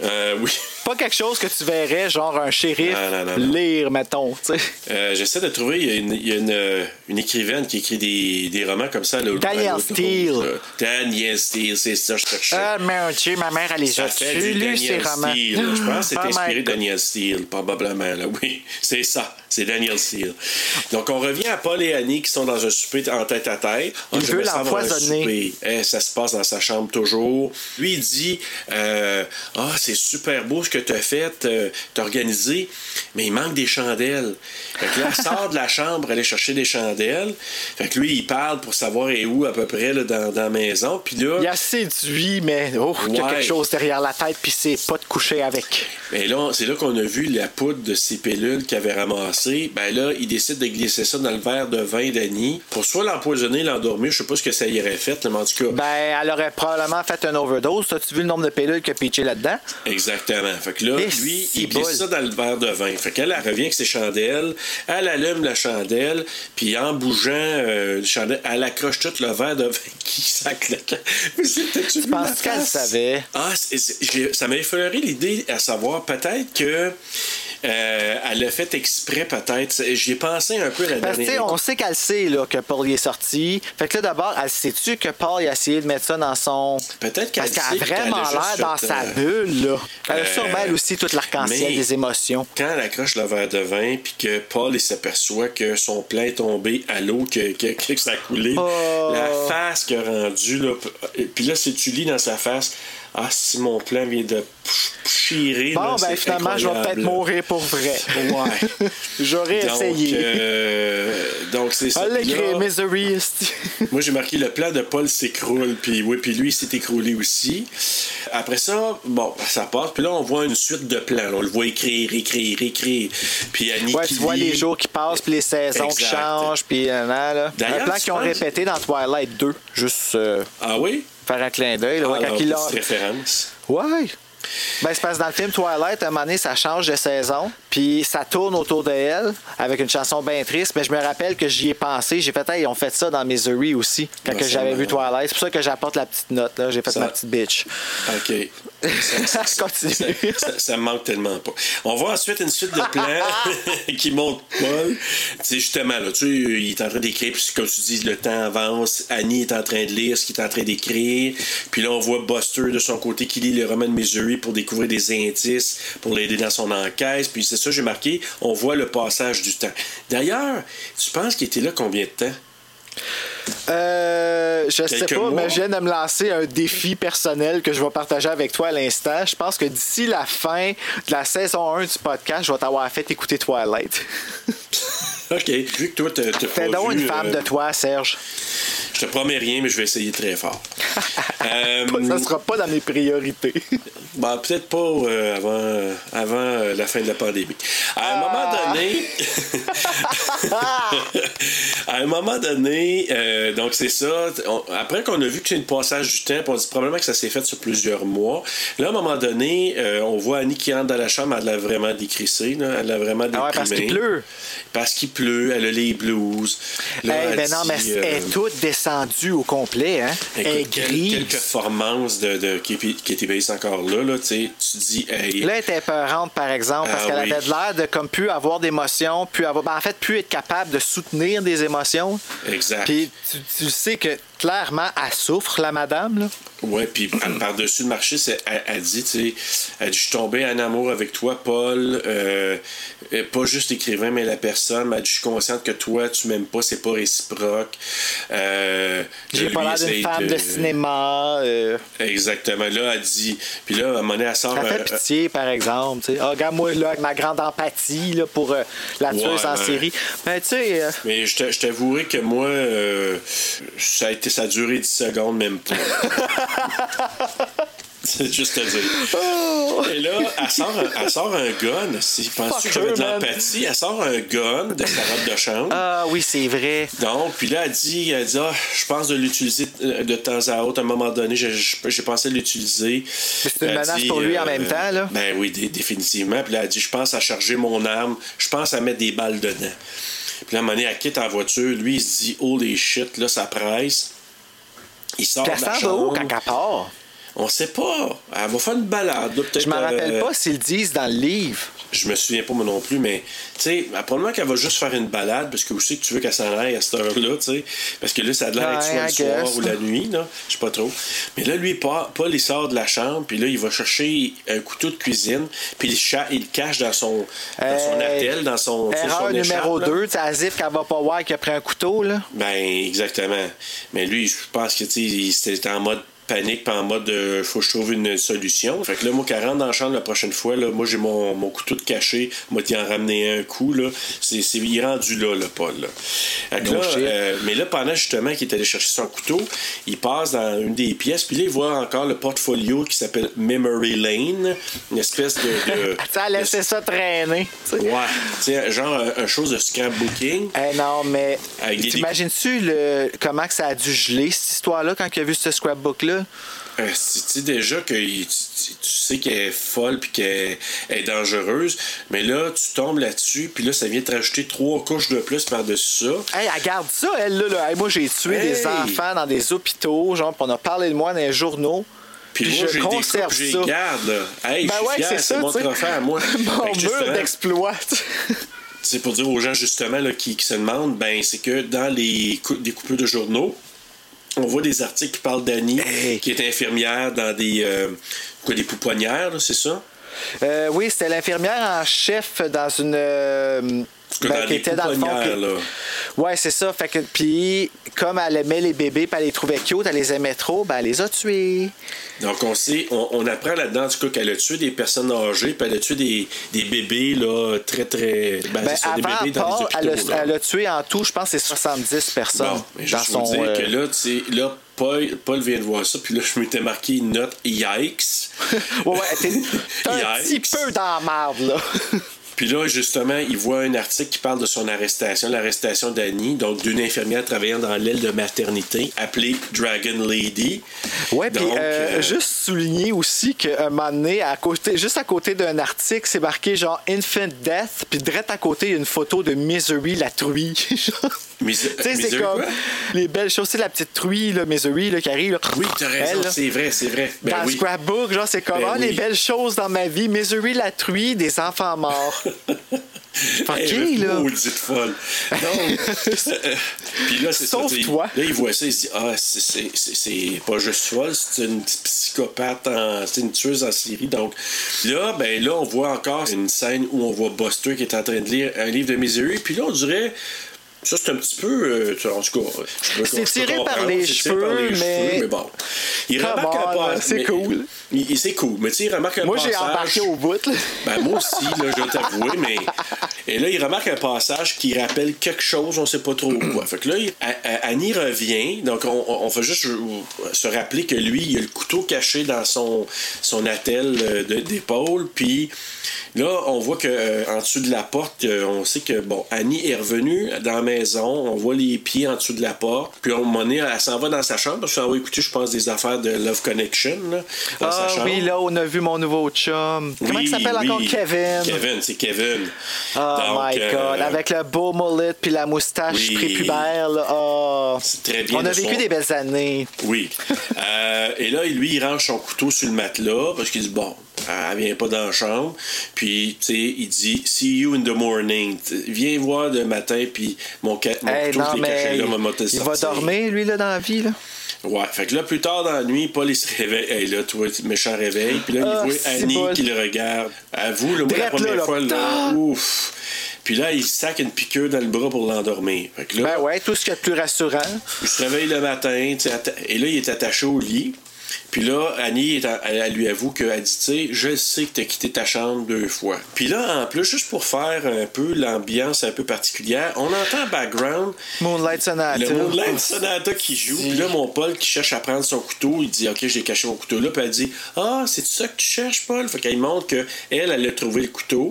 Euh, oui. Pas quelque chose que tu verrais, genre un shérif, Non, non, non, non. lire, mettons. Euh, J'essaie de trouver. Il y a une, il y a une, euh, une écrivaine qui écrit des, des romans comme ça. là, l'autre Steele. rôle, là. Danielle Steele, c'est ça, je cherchais. Ah, mon Dieu, ma mère, elle les a lu, ces Daniel romans. Steele. Je pense que c'est Oh inspiré de. Daniel Steele, probablement. Là. Oui, c'est ça. C'est Daniel Steele. Donc, on revient à Paul et Annie qui sont dans un souper en tête à tête. Il veut l'empoisonner. Eh, ça se passe dans sa chambre toujours. Lui, il dit euh, Ah, c'est super beau ce que tu as fait, euh, t'as organisé, mais il manque des chandelles. Fait que là, elle sort de la chambre, aller chercher des chandelles. Fait que lui, il parle pour savoir est où à peu près là, dans, dans la maison. Puis là, Il a séduit, mais oh, il y a quelque chose derrière la tête, puis c'est pas de coucher avec. ben là, c'est là qu'on a vu la poudre de ces pilules qu'il avait ramassées. Ben là, il décide de glisser ça dans le verre de vin d'Annie pour soit l'empoisonner, l'endormir. Je sais pas ce que ça y aurait fait, mais en tout cas. Ben, elle aurait probablement fait un overdose. T'as-tu vu le nombre de pilules qu'il a pitché là-dedans? Exactement. Fait que là, Et lui, il glisse ça dans le verre de vin. Fait qu'elle, elle revient avec ses chandelles, elle allume la chandelle, puis en bougeant euh, le chandelle, elle accroche tout le verre de vin qui s'acclaque. Mais c'était tu penses qu'elle savait? Ah, c'est- c'est- j'ai- ça m'a effleuré l'idée à savoir peut-être que euh, elle l'a fait exprès, peut-être. J'y ai pensé un peu la Parce dernière on sait qu'elle sait là, que Paul y est sorti. Fait que là, d'abord, elle sait-tu que Paul il a essayé de mettre ça dans son. Peut-être qu'elle Parce qu'elle a vraiment l'air dans fait, sa euh, bulle, là. Elle a euh, sûrement, elle aussi, toute l'arc-en-ciel des émotions. Quand elle accroche le verre de vin, puis que Paul s'aperçoit que son plein est tombé à l'eau, que, que, que ça a coulé, Oh. la face qu'il a rendue, puis là, si tu lis dans sa face, ah, si mon plan vient de chirer. Bon, là, ben finalement, je vais incroyable, peut-être là. mourir pour vrai. Ouais. J'aurais essayé. euh, donc, c'est ça. Là, Misery. moi, j'ai marqué le plan de Paul s'écroule, puis oui, puis lui, il s'est écroulé aussi. Après ça, bon, ça passe, puis là, on voit une suite de plans. là. On le voit écrire, écrire, écrire. Puis Annie Ouais, qui tu vois les jours qui passent, puis les saisons qui Exact. changent, puis euh, nan, là. Un plan qu'ils ont répété dans Twilight 2, juste euh, Ah oui? Faire un clin d'œil. ouais, Ah, quand il a- petite référence. Ouais. Ben, c'est parce que dans le film Twilight, à un moment donné, ça change de saison, puis ça tourne autour de elle avec une chanson bien triste. Mais je me rappelle que j'y ai pensé. J'ai fait, hey, ils ont fait ça dans Misery aussi, quand ça j'avais vu Twilight. C'est pour ça que j'apporte la petite note, là. J'ai fait Ça- ma petite bitch. OK. Ça, manque tellement pas. On voit ensuite une suite de plans qui montrent Paul. Sais, justement, là, tu sais, il est en train d'écrire, puis comme tu dis, le temps avance. Annie est en train de lire ce qu'il est en train d'écrire. Puis là, on voit Buster de son côté qui lit le roman de Missouri pour découvrir des indices, pour l'aider dans son enquête. Puis c'est ça, j'ai marqué, on voit le passage du temps. D'ailleurs, tu penses qu'il était là combien de temps? Euh, je sais pas, mois. mais je viens de me lancer un défi personnel que je vais partager avec toi à l'instant. Je pense que d'ici la fin de la saison 1 du podcast, je vais t'avoir fait écouter Twilight. OK. Vu que toi, t'as Fais donc vu, une femme euh, de toi, Serge. Je te promets rien, mais je vais essayer très fort. Euh, Ça sera pas dans mes priorités. Ben, peut-être pas euh, avant, avant euh, la fin de la pandémie. À un moment donné, à un moment donné, euh, donc c'est ça. on- après qu'on a vu que c'est une passage du temps, on dit probablement que ça s'est fait sur plusieurs mois. Là, à un moment donné, euh, on voit Annie qui entre dans la chambre, elle l'a vraiment décrissée, là, elle l'a vraiment déprimée. Ah ouais, parce qu'il pleut. Parce qu'il pleut, elle a les blues. Là, Hey, elle ben non, mais elle euh, est toute descendue au complet, hein? Elle quelle, grise. quelle performance de, de, qui, qui était encore là, là tu dis, hey, Là, elle était peurante, par exemple, parce Ah qu'elle oui. avait de l'air de comme plus avoir d'émotions, plus avoir. ben, en fait, plus être capable de soutenir des émotions. exact. Puis tu, tu sais que clairement, elle souffre, la madame, là. Ouais, puis par-dessus le marché, c'est, elle, elle dit, tu sais, elle dit, je suis tombée en amour avec toi, Paul, euh, euh, pas juste l'écrivain, mais la personne. Elle dit, je suis consciente que toi, tu m'aimes pas, c'est pas réciproque. Euh, J'ai pas l'air d'une femme de cinéma. euh, Exactement. Là, elle dit, puis là, à un moment donné, elle sort un- fait pitié, par exemple. tu sais. Ah, regarde-moi là, avec ma grande empathie là, pour la tueuse Ouais, en série. Ben, tu sais, Mais je t'a- je t'avouerai que moi, ça, a été, ça a duré 10 secondes, même pas. C'est juste à dire. Oh! Et là, elle sort un, elle sort un gun. Si penses-tu que j'avais de l'empathie? Elle sort un gun de sa robe de chambre. ah oui, c'est vrai. Donc, puis là, elle dit, elle dit ah, je pense de l'utiliser euh, de temps à autre. À un moment donné, j'ai- pensé l'utiliser. C'est une menace dit, pour lui en même temps, là. Ben oui, dé- définitivement. Puis là, elle dit, je pense à charger mon arme. Je pense à mettre des balles dedans. Puis là, à un moment donné, elle quitte en voiture. Lui, il se dit, holy shit, là, ça presse. Il sort de la où chambre. quand elle part? On sait pas. Elle va faire une balade. Je me rappelle euh, pas s'ils disent dans le livre. je me souviens pas moi non plus, mais tu sais, probablement qu'elle va juste faire une balade parce que aussi que tu veux qu'elle s'en aille à cette heure-là, tu sais? Parce que là, ça a l'air d'être soit le soir ou la nuit, là. Je sais pas trop. Mais là, lui, Paul, Paul, il sort de la chambre, puis là, il va chercher un couteau de cuisine, puis il, cha- il le cache dans son, dans son attel, dans son. Erreur son numéro écharpe, là. 2, tu qu'elle va pas voir qu'il a pris un couteau, là. Ben, exactement. Mais lui, je pense que, tu sais, il- c'était en mode panique, puis en mode euh, faut que je trouve une solution. Fait que là, moi, quand elle rentre dans la chambre la prochaine fois, là, moi, j'ai mon, mon couteau de caché. Moi, t'y en ramené un coup, là. C'est, c'est, il est rendu là, le Paul, là. Fait que No là, shit. euh, mais là, pendant justement qu'il est allé chercher son couteau, il passe dans une des pièces, puis là, il voit encore le portfolio qui s'appelle Memory Lane, une espèce de. de Tu as laissé ça traîner. tu sais. Ouais, tu sais, genre un, un chose de scrapbooking. Eh non, mais t'imagines-tu le, comment que ça a dû geler, cette histoire-là, quand il a vu ce scrapbook-là? Euh, tu sais déjà que tu, tu- tu sais qu'elle est folle puis qu'elle est dangereuse, mais là, tu tombes là-dessus, puis là, ça vient te rajouter trois couches de plus par-dessus ça. Hey, regarde ça, elle, là. là. Hey, moi, j'ai tué Hey! des enfants dans des hôpitaux, genre, on a parlé de moi dans les journaux. Puis moi, je j'ai des coupes, j'ai garde, là. Hey, Ben je suis ouais, fier, c'est c'est ça, mon trophée à moi. Mon mur d'exploit. C'est pour dire aux gens, justement, là, qui, qui se demandent, ben, c'est que dans les cou- des coupures de journaux, on voit des articles qui parlent d'Annie, Hey. qui est infirmière dans des, euh, quoi, des pouponnières, là, c'est ça? Euh, oui, c'était l'infirmière en chef dans une. euh, dans qui des était dans le fond. que- là. Ouais, c'est ça. Fait que, puis, comme elle aimait les bébés, puis elle les trouvait cute, elle les aimait trop, ben, elle les a tués. Donc, on sait, on, on apprend là-dedans, en tout cas, qu'elle a tué des personnes âgées, puis elle a tué des, des bébés, là, très, très. Ben, Ben, ça, des avant bébés dans les elle, hôpitaux. a, elle a tué en tout, je pense, c'est 70 personnes. Bon, mais dans son. dire euh, que là, tu sais, là, Paul, Paul vient de voir ça, puis là, je m'étais marqué une note Yikes. Ouais, ouais, t'es un petit peu dans la marde, là. Puis là, justement, il voit un article qui parle de son arrestation, l'arrestation d'Annie, donc d'une infirmière travaillant dans l'aile de maternité, appelée Dragon Lady. Ouais, puis euh, euh, juste souligner aussi qu'un moment donné, à côté, juste à côté d'un article, c'est marqué genre Infant Death, puis direct à côté, il y a une photo de Misery, la truie. Tu sais, c'est comme les belles choses. C'est la petite truie, là, Misery, là, qui arrive. Là. Oui, t'as raison, c'est vrai, c'est vrai. Ben dans oui. scrapbook, genre, c'est comme Ben ah, les belles choses dans ma vie. Misery, la truie, des enfants morts. Fucké, là. maudite folle. Donc, puis là, c'est ça. Sauf sais, toi. Là, il voit ça, il se dit Ah, c'est- c'est c'est- c'est pas juste folle, c'est une psychopathe, en- c'est une tueuse en série. Donc, là, ben là, on voit encore une scène où on voit Buster qui est en train de lire un livre de Misery. Puis là, on dirait. Ça, c'est un petit peu. euh, en tout cas, peux- C'est tiré par les c'est tiré par cheveux, les mais- cheveux, mais bon. Il remarque un pas. c'est cool. C'est cool. Mais tu sais, il remarque un Moi, passage. j'ai embarqué au bout. Là. Ben, moi aussi, là, je vais t'avouer, mais. Et là, il remarque un passage qui rappelle quelque chose, on sait pas trop quoi. Fait que là, il- Annie revient, donc on, on- fait juste euh, se rappeler que lui, il a le couteau caché dans son, son attelle euh, de- d'épaule, puis là, on voit que euh, en dessous de la porte, euh, on sait que, bon, Annie est revenue dans la maison, on voit les pieds en dessous de la porte, puis un moment donné, elle s'en va dans sa chambre, parce qu'elle va écouter, je pense, des affaires de Love Connection, là, dans sa Ah chambre. oui, là, on a vu mon nouveau chum. Comment il s'appelle oui. encore Kevin? Kevin, c'est Kevin. Oh Donc, my euh, god, avec le beau mullet puis la moustache Oui. prépubère. Là. Oh. C'est très bien On a vécu son- des belles années. Oui. Euh, et là, lui, il range son couteau sur le matelas parce qu'il dit bon, elle vient pas dans la chambre. Puis, tu sais, il dit See you in the morning. Viens voir le matin, puis mon, ca- mon Hey, non, mais là, maman le il va dormir, lui, là, dans la vie. Là? Ouais. Fait que là, plus tard dans la nuit, Paul, il se réveille. Hey, là, tu vois, méchant réveil. Puis là, Ah, il voit c'est Annie qui le regarde. Avoue, là, moi, la première là. fois, là, Ah! ouf. Puis là, il sac une piqûre dans le bras pour l'endormir. Fait que là, Ben ouais, tout ce a de plus rassurant. Il se réveille le matin, tu sais, et là, il est attaché au lit. Puis là, Annie, elle, lui avoue qu'elle dit, tu sais, je sais que tu as quitté ta chambre deux fois. Puis là, en plus, juste pour faire un peu l'ambiance un peu particulière, on entend en background Moonlight Sonata. le Moonlight Sonata qui joue. Puis là, mon Paul qui cherche à prendre son couteau, il dit, OK, j'ai caché mon couteau là. Puis elle dit, Ah, c'est ça que tu cherches, Paul? Fait qu'elle montre qu'elle, elle a trouvé le couteau.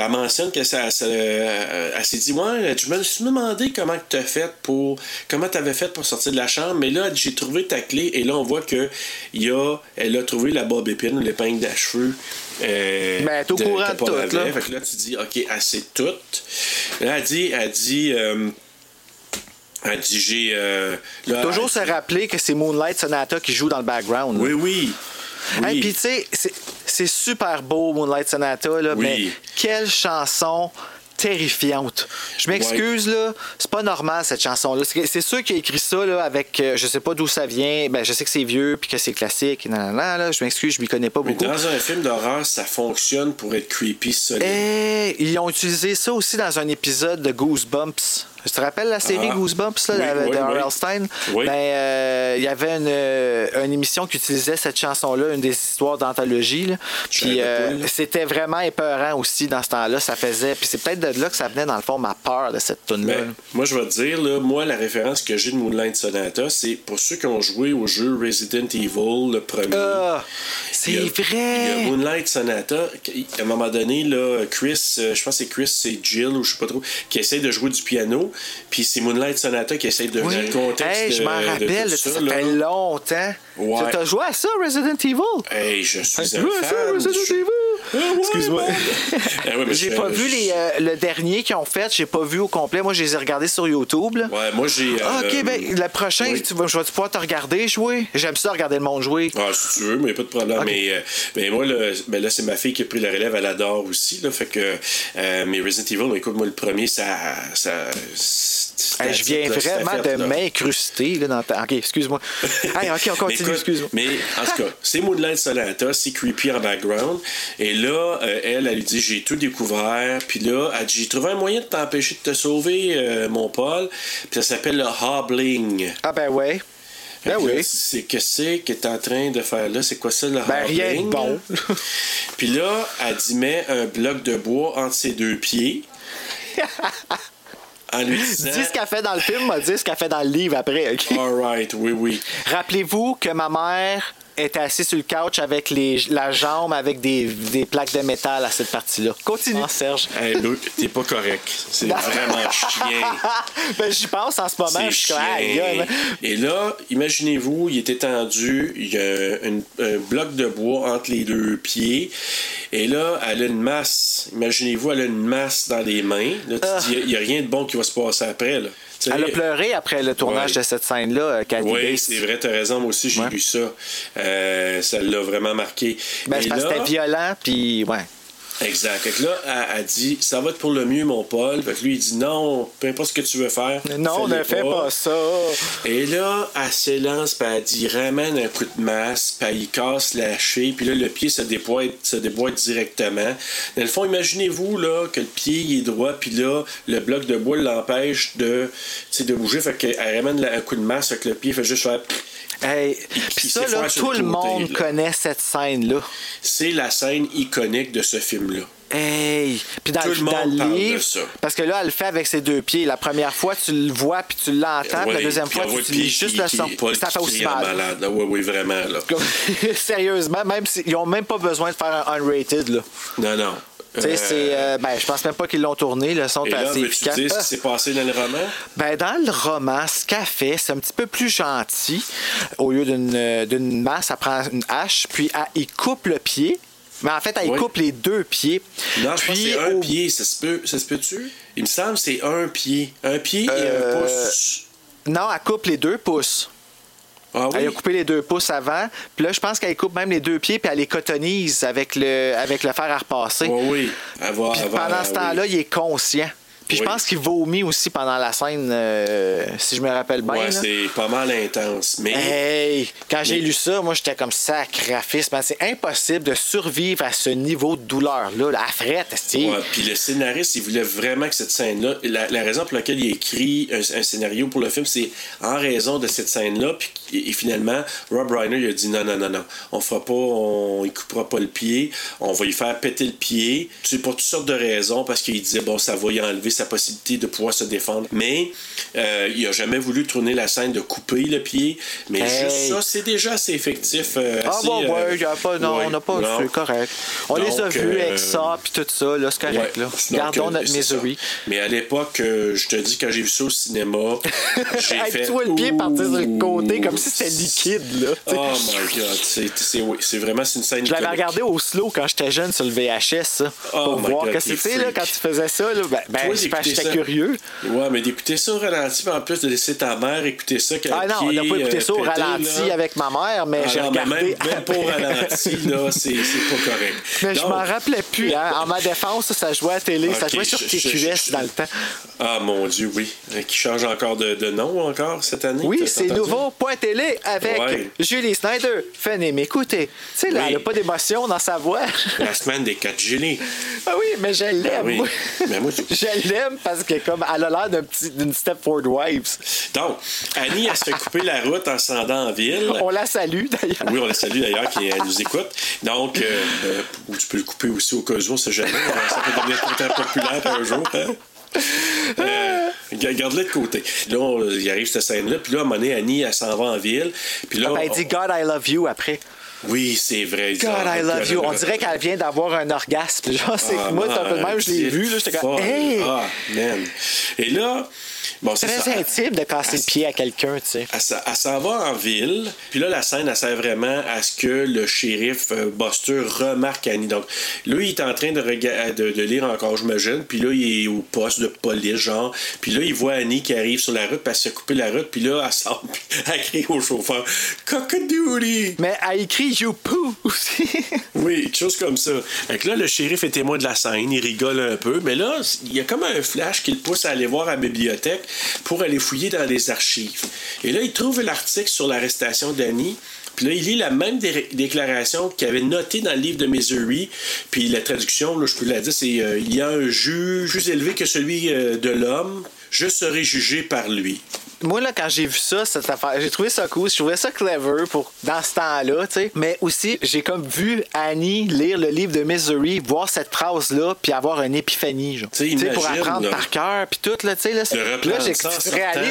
Elle mentionne que ça, ça, euh, elle s'est dit ouais je me suis demandé comment tu as fait pour comment tu avais fait pour sortir de la chambre mais là j'ai trouvé ta clé et là on voit que y a elle a trouvé la bob épine l'épingle à cheveux euh, Ben, elle est au courant de tout, avait. là. Fait que là tu dis ok elle sait tout là elle dit elle dit euh, elle dit j'ai euh, Toujours se rappeler que c'est Moonlight Sonata qui joue dans le background. là. oui oui Hey, puis tu sais, c'est- super beau, Moonlight Sonata, là, Oui. mais quelle chanson terrifiante. Je m'excuse, là, c'est pas normal cette chanson-là. C'est sûr qu'il a écrit ça là, avec, euh, je sais pas d'où ça vient, ben, je sais que c'est vieux puis que c'est classique, nan, nan, nan, là. je m'excuse, je m'y connais pas mais beaucoup. dans un film d'horreur ça fonctionne pour être creepy solide Et ils ont utilisé ça aussi dans un épisode de Goosebumps. Tu te rappelles la série Ah. Goosebumps là, Oui, la- oui, de oui. Stein? Oui. Ben, euh, il y avait une, euh, une émission qui utilisait cette chanson-là, une des histoires d'anthologie. Puis euh, c'était vraiment épeurant aussi dans ce temps-là. Ça faisait. Puis c'est peut-être de là que ça venait, dans le fond, ma peur de cette tune là Ben, moi, je vais te dire, là, moi, la référence que j'ai de Moonlight Sonata, c'est pour ceux qui ont joué au jeu Resident Evil, le premier. Ah, c'est vrai! Il y a Moonlight Sonata. À un moment donné, là, Chris, je pense que c'est Chris, c'est Jill ou je sais pas trop, qui essaie de jouer du piano. Puis c'est Moonlight Sonata qui essaie de Oui. donner le contexte. Hey, je m'en rappelle, ça, fait longtemps. Ouais. Tu as joué à ça, Resident Evil? Hey, je suis joué à ça. Resident Je- Evil? Ah ouais, Excuse-moi. Ah ouais, mais J'ai je- pas vu les, euh, le dernier qu'ils ont fait, j'ai pas vu au complet. Moi, je les ai regardés sur YouTube. là. Ouais, moi, j'ai. Ah, euh, ok, ben le prochain, oui. tu vas, je vais pouvoir te regarder jouer. J'aime ça regarder le monde jouer. Ah, si tu veux, mais pas de problème. Mais, euh, mais moi, le- ben là, c'est ma fille qui a pris la relève, elle adore aussi. Là, fait que, euh, mais Resident Evil, écoute, moi, le premier, ça. ça Hey, je viens vraiment fait, de m'incruster dans ta... Ok, excuse-moi. Hey, ok, on continue, excuse-moi. Mais en tout cas, c'est Moonlight Sonata, c'est creepy en background. Et là, euh, elle, elle lui dit J'ai tout découvert. Puis là, elle dit J'ai trouvé un moyen de t'empêcher de te sauver, euh, mon Paul. Puis ça s'appelle le hobbling. Ah, ben ouais. Ben là, oui. C'est que c'est que t'es en train de faire là? C'est quoi ça, le Ben, rien de bon. Puis là, elle dit met un bloc de bois entre ses deux pieds. en lui disant. Dis ce qu'elle fait dans le film, m'a dit ce qu'elle fait dans le livre après, ok? Alright, oui, oui. Rappelez-vous que ma mère était assise sur le couch avec les, la jambe avec des, des plaques de métal à cette partie-là. Continue, Serge. Hey, t'es pas correct. C'est vraiment chien. ben, j'y pense en ce moment. C'est Je suis comme. Et là, imaginez-vous, il est étendu, il y a une- un bloc de bois entre les deux pieds. Et là, elle a une masse. Imaginez-vous, elle a une masse dans les mains. Là, tu dis, il n'y a rien de bon qui va se passer après. Là. Elle a pleuré après le tournage Ouais. de cette scène-là, euh, Cathy Oui, c'est vrai, t'as raison. Moi aussi, j'ai Ouais. lu ça. Euh, ça l'a vraiment marqué. Ben, Et c'est parce que là- c'était violent, puis ouais. Exact. Fait que là, elle, elle dit Ça va être pour le mieux, mon Paul. Fait que lui, il dit Non, peu importe ce que tu veux faire. Non, ne fais pas ça. Et là, elle s'élance, puis elle dit ramène un coup de masse, puis y casse la cheville, puis là, le pied se déboîte, se déboîte directement. Dans le fond, imaginez-vous là, que le pied il est droit, puis là, le bloc de bois l'empêche de, de bouger, fait qu'elle ramène un coup de masse, fait que le pied fait juste faire. Hey, puis ça, là, tout le monde connaît cette scène-là. C'est la scène iconique de ce film-là. Hey! Puis dans, Tout le dans monde le parle de livre, ça. parce que là, elle le fait avec ses deux pieds. La première fois, tu le vois puis tu l'entends. puis la Ouais, deuxième fois, tu lis juste le son. Ça fait aussi mal. malade. là. Oui, oui, vraiment. Là. Sérieusement, même si, ils ont même pas besoin de faire un unrated. Là. Non, non. Tu Euh, euh, ben, je pense même pas qu'ils l'ont tourné. Le son est assez efficace. dire ce qui s'est passé dans le roman? Ben, dans le roman, ce qu'elle fait, c'est un petit peu plus gentil. Au lieu d'une euh, masse, elle prend une hache, puis elle y coupe le pied. Mais en fait, elle Oui. coupe les deux pieds. Non, je pense que Puis, c'est un au- pied. Ça se peut, ça se peut-tu? Il me semble que c'est un pied. Un pied et Euh, un pouce. Non, elle coupe les deux pouces. Ah oui? Elle a coupé les deux pouces avant. Puis là, je pense qu'elle coupe même les deux pieds, puis elle les cotonise avec le, avec le fer à repasser. Oui, oui. Elle va- Puis elle va- pendant ce oui. temps-là, il est conscient. Puis je pense qu'il vomit aussi pendant la scène, euh, si je me rappelle bien. Ouais, là. c'est pas mal intense. Mais Hey, quand j'ai lu ça, moi j'étais comme sacrifice. Man, C'est impossible de survivre à ce niveau de douleur-là. La frette. Ouais, puis le scénariste, il voulait vraiment que cette scène-là. La, la raison pour laquelle il a écrit un, un scénario pour le film, c'est en raison de cette scène-là. Puis et, et finalement, Rob Reiner, il a dit non, non, non, non. On fera pas, on, il coupera pas le pied. On va lui faire péter le pied. C'est pour toutes sortes de raisons, parce qu'il disait, bon, ça va y enlever sa possibilité de pouvoir se défendre. Mais euh, il a jamais voulu tourner la scène de couper le pied. Mais Hey. juste ça, c'est déjà assez effectif. euh, Ah assez, bon, ouais, euh, y a pas, non, ouais, on n'a pas, c'est correct. On les a Donc, vus avec ça, puis tout ça, là, c'est correct, Ouais. là. Donc, Gardons euh, notre misery. Mais à l'époque, je te dis, quand j'ai vu ça au cinéma, j'ai fait. le pied partir sur le côté comme si c'était liquide, là. Oh my god, c'est oui, vraiment une scène. Je l'avais regardé au slow quand j'étais jeune sur le VHS, ça. Oh pour voir God, que c'était, là, quand tu faisais ça, là. Ben, ben Parce que d'écouter j'étais curieux. Ouais, mais d'écouter ça au ralenti, en plus de laisser ta mère écouter ça. Ah non, on n'a pas écouté ça au ralenti avec ma mère, mais Ah j'ai mais regardé. Même, même pas au ralenti, là, c'est pas correct. Mais je m'en rappelais plus. Hein. En ma défense, ça, jouait à la télé. ça jouait sur TQS dans le temps. Ah mon Dieu, oui. Euh, Qui change encore de, de nom encore cette année? Oui, c'est nouveau. Point télé avec Ouais. Julie Snyder. Venez m'écouter. Tu sais, là, Oui. elle n'a pas d'émotion dans sa voix. La semaine des 4 gelés. ah oui, mais je l'aime. oui. moi. Mais moi, je l'aime. L'aime parce que comme elle a l'air d'un petit- d'une Stepford Wives. Donc, Annie, elle se fait couper la route en se rendant en ville. On la salue d'ailleurs. Oui, on la salue d'ailleurs, qui nous écoute. Donc, euh, euh, tu peux le couper aussi au cas où, on sait jamais. Ça peut devenir très populaire un jour. Hein? Euh, Garde-le de côté. Là, on- il arrive cette scène-là, puis là, à un moment donné, Annie, elle s'en va en ville. Puis là, Ben, elle dit God I love you après. Oui, c'est vrai. God I love you. On dirait qu'elle vient d'avoir un orgasme. Genre, c'est Ah, moi, c'est un peu de même, je l'ai vu. J'étais comme, hey! Ah, man. Et là, bon, c'est C'est ça. très intime de casser le pied à quelqu'un, tu sais. Elle, s'en- elle s'en va en ville, puis là, la scène, elle sert vraiment à ce que le shérif euh, Buster remarque Annie. Donc, là, il est en train de, rega- de, de lire encore, j'imagine, puis là, il est au poste de police, genre, puis là, il voit Annie qui arrive sur la route, puis elle se couper la route, puis là, elle sort, puis elle crie au chauffeur « Cock-a-doodle! Mais elle écrit You poo aussi. Oui, quelque chose comme ça. Fait que là, le shérif est témoin de la scène, il rigole un peu, mais là, il y a comme un flash qui le pousse à aller voir à la bibliothèque pour aller fouiller dans les archives. Et là, il trouve l'article sur l'arrestation d'Annie. Puis là, il lit la même dé- déclaration qu'il avait notée dans le livre de Missouri. Puis la traduction, là, je peux la dire, c'est euh, Il y a un juge plus élevé que celui euh, de l'homme. Je serai jugé par lui. Moi, là, quand j'ai vu ça, cette affaire, j'ai trouvé ça cool. Je trouvais ça clever pour, dans ce temps-là, tu sais. Mais aussi, j'ai comme vu Annie lire le livre de Misery, voir cette phrase-là, puis avoir une épiphanie, genre. Tu sais, pour apprendre là. par cœur, puis tout, là, tu sais. Là, là, j'ai- sortant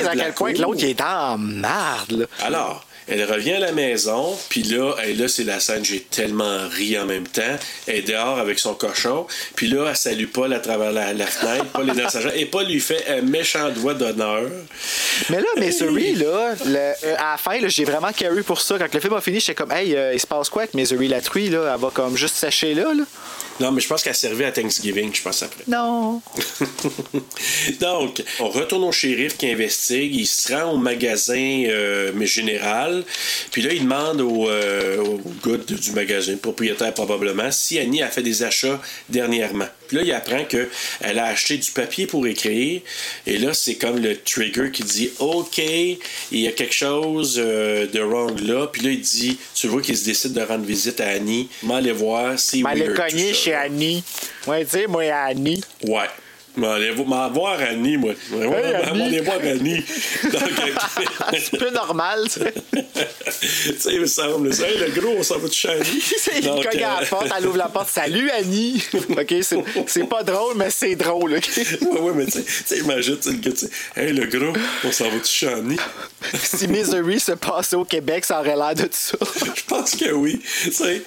à quel point que l'autre, il est en marde, là. Alors, elle revient à la maison, puis là, hey, là c'est la scène, j'ai tellement ri en même temps. Elle est dehors avec son cochon, puis là, elle salue Paul à travers la, la fenêtre, Paul est dans sa chambre, et Paul lui fait un méchant doigt d'honneur. Mais là, Misery, là, le- euh, à la fin, là, j'ai vraiment carry pour ça. Quand le film a fini, j'étais comme, hey, euh, il se passe quoi avec Misery la truie, là? Elle va comme juste sécher là, là? Non, mais je pense qu'elle servait à Thanksgiving, je pense après. Non. Donc, on retourne au shérif qui investigue. Il se rend au magasin euh, mais Puis là, il demande au, euh, au gars du magasin, propriétaire probablement, si Annie a fait des achats dernièrement. Puis là, il apprend qu'elle a acheté du papier pour écrire. Et là, c'est comme le trigger qui dit OK, il y a quelque chose euh, de wrong là. Puis là, il dit Tu vois qu'il se décide de rendre visite à Annie. M'aller voir, cognée tout ça, chez. Annie. Ouais, tu sais, moi, Annie. Ouais. M'en aller vo- m'en voir Annie, moi. Hey, m'en Annie. aller voir Annie. Donc, C'est peu normal, tu sais. tu sais, il me semble. ça, Hey, le gros, on s'en va chez Annie. il Donc, cogne à euh, la porte, elle ouvre la porte. Salut, Annie. OK, c'est- pas drôle, mais c'est drôle, OK? Ouais, ouais, mais tu sais- imagine, tu sais, Hey, le gros, on s'en va chez Annie. si Misery se passait au Québec, ça aurait l'air de ça. Je pense que oui. Tu sais,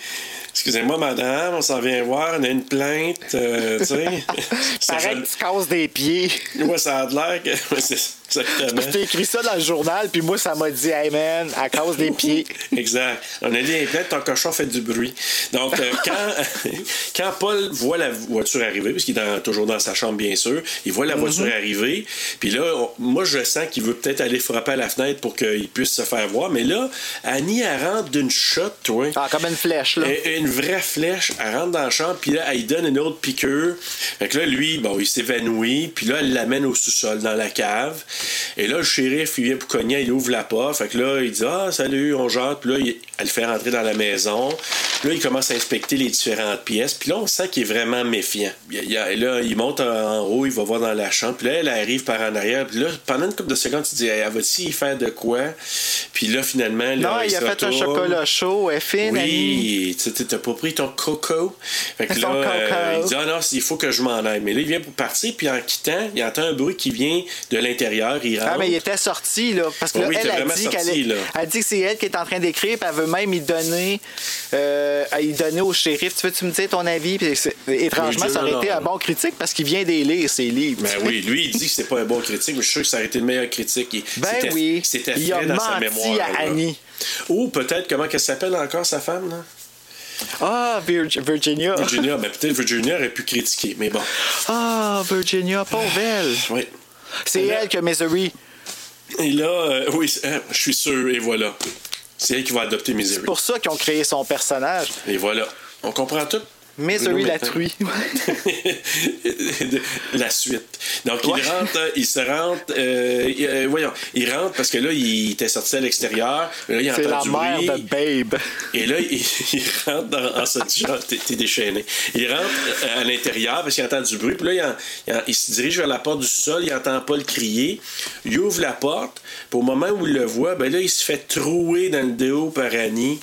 excusez-moi, madame, on s'en vient voir, on a une plainte. euh, tu sais. Ça Pareil que tu casses des pieds. Ouais, ça a de l'air que. Exactement. J'ai écrit ça dans le journal, puis moi, ça m'a dit, hey man, à cause des pieds. Exact. On a dit plainte, ton cochon fait du bruit. Donc, euh, quand, quand Paul voit la voiture arriver, puisqu'il est dans- toujours dans sa chambre, bien sûr, il voit la voiture arriver, puis là, on- moi, je sens qu'il veut peut-être aller frapper à la fenêtre pour qu'il puisse se faire voir, mais là, Annie, elle rentre d'une shot, toi. Ah, comme une flèche, là. Et- Une vraie flèche, elle rentre dans la chambre, puis là, elle lui donne une autre piqûre. Fait que là, lui, bon, il s'évanouit, puis là, elle l'amène au sous-sol, dans la cave. Et là, le shérif, il vient pour cogner, il ouvre la porte. Fait que là, il dit Ah, salut, on jante. Puis là, il- elle le fait rentrer dans la maison. Puis là, il commence à inspecter les différentes pièces. Puis là, on sent qu'il est vraiment méfiant. Il, il- là, il monte en, haut, il va voir dans la chambre. Puis là, elle arrive par en arrière. Puis là, pendant une couple de secondes, dis Hey, Elle va-t-il y faire de quoi? Puis là, finalement, là, non, il se a fait un chocolat chaud, elle est fine. Oui, tu t'as pas pris ton coco? Fait que là, euh, il dit Ah non, il faut que je m'en aille. Mais là, il vient pour partir, puis en quittant, il entend un bruit qui vient de l'intérieur. Il rentre. Ah, mais il était sorti, là. Parce que Oui, là, oui, il elle a dit qu'elle elle dit que c'est elle qui est en train d'écrire, puis elle veut même y donner, euh, à y donner au shérif. Tu veux-tu me dire ton avis? Puis étrangement, Oui, ça aurait non, été non. un bon critique parce qu'il vient des lire, ses livres. Ben oui, lui, il dit que c'est pas un bon critique, mais je suis sûr que ça aurait été le meilleur critique. Il- Ben c'était- oui. C'était Il a dans sa mémoire. à là. Annie. Ou peut-être, comment qu'elle s'appelle encore, sa femme, là? Ah, Vir- Virginia. Virginia. ben peut-être Virginia aurait pu critiquer, mais bon. Ah, Virginia, pauvre elle. Oui. C'est elle que Misery. Et là, euh, oui, je suis sûr, et voilà. C'est elle qui va adopter Misery. C'est pour ça qu'ils ont créé son personnage. Et voilà. On comprend tout? Misery Bruno la truie. la suite. Donc, Ouais. il rentre, euh, il se rentre, euh, il- euh, voyons, il rentre parce que là, il était sorti à l'extérieur. Là, il C'est entend la du mère bruit. de Babe. Et là, il, il rentre dans, en se disant, t'es, t'es déchaîné. Il rentre à l'intérieur parce qu'il entend du bruit. Puis là, il, en- il en- il se dirige vers la porte du sol. Il entend pas le crier. Il ouvre la porte. Puis au moment où il le voit, ben là, il se fait trouer dans le dos par Annie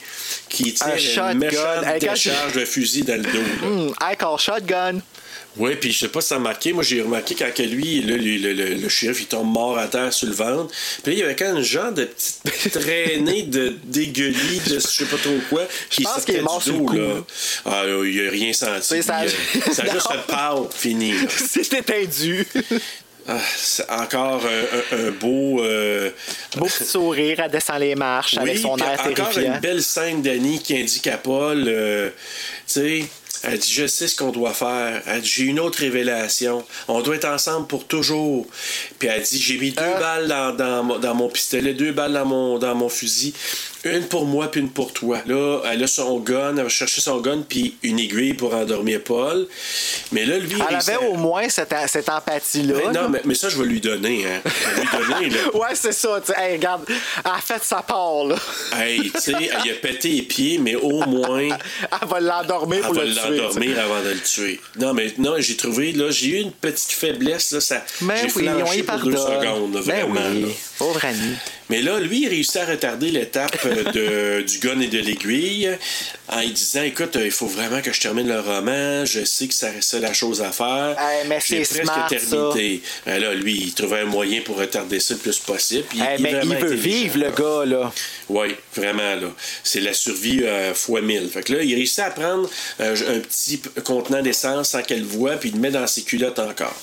qui tire Un une méchante Hey, de fusil dans le dos. là. Hmm, I call shotgun. Oui, puis je sais pas si ça a marqué. Moi, j'ai remarqué quand que lui, là, le, le, le, le shérif, il tombe mort à terre sur le ventre. Puis là, il y avait quand même un genre de petite traînée de dégueulis, de je sais pas trop quoi, qui pense sortait qu'il est mort du sur le coup. là. Ah, là, il a rien senti. Ça. A- ça a juste fait pâle, fini. là. C'est étendu. Ah, c'est encore un, un- un beau... euh, Beau petit sourire, elle descend les marches avec son air encore terrifiant. une belle scène d'Annie qui indique à Paul, euh, tu sais, elle dit, je sais ce qu'on doit faire. Elle dit, j'ai une autre révélation. On doit être ensemble pour toujours. Puis elle dit, j'ai mis deux Ah. balles dans, dans mon- dans mon pistolet, deux balles dans mon, dans mon fusil. Une pour moi, puis une pour toi. Là, elle a son gun, elle va chercher son gun, puis une aiguille pour endormir Paul. Mais là, lui, Elle avait au moins cette, cette empathie-là. Mais non, mais, mais ça, je vais lui donner. Hein. Je vais lui donner, là. Ouais, c'est ça. Hey, regarde, elle a fait sa part, là. Hey, tu sais, elle a pété les pieds, mais au moins, Elle va l'endormir elle pour va le tuer. tu sais. l'endormir avant de le tuer. Non, mais non, j'ai trouvé, là, j'ai eu une petite faiblesse, là, ça, Mais oui, on y pour deux secondes, là, Ben vraiment. oui, là. Pauvre Annie. Mais là, lui, il réussit à retarder l'étape euh, du gun et de l'aiguille en lui disant Écoute, euh, il faut vraiment que je termine le roman, je sais que ça restait la chose à faire. Hey, mais J'ai c'est presque smart, terminé. Ben là, lui, il trouvait un moyen pour retarder ça le plus possible. puis Hey, est mais il veut vivre, le gars, là. Oui, vraiment, là. C'est la survie euh, fois 1000. Fait que là, il réussit à prendre euh, un petit contenant d'essence sans qu'elle voie, puis il le met dans ses culottes encore.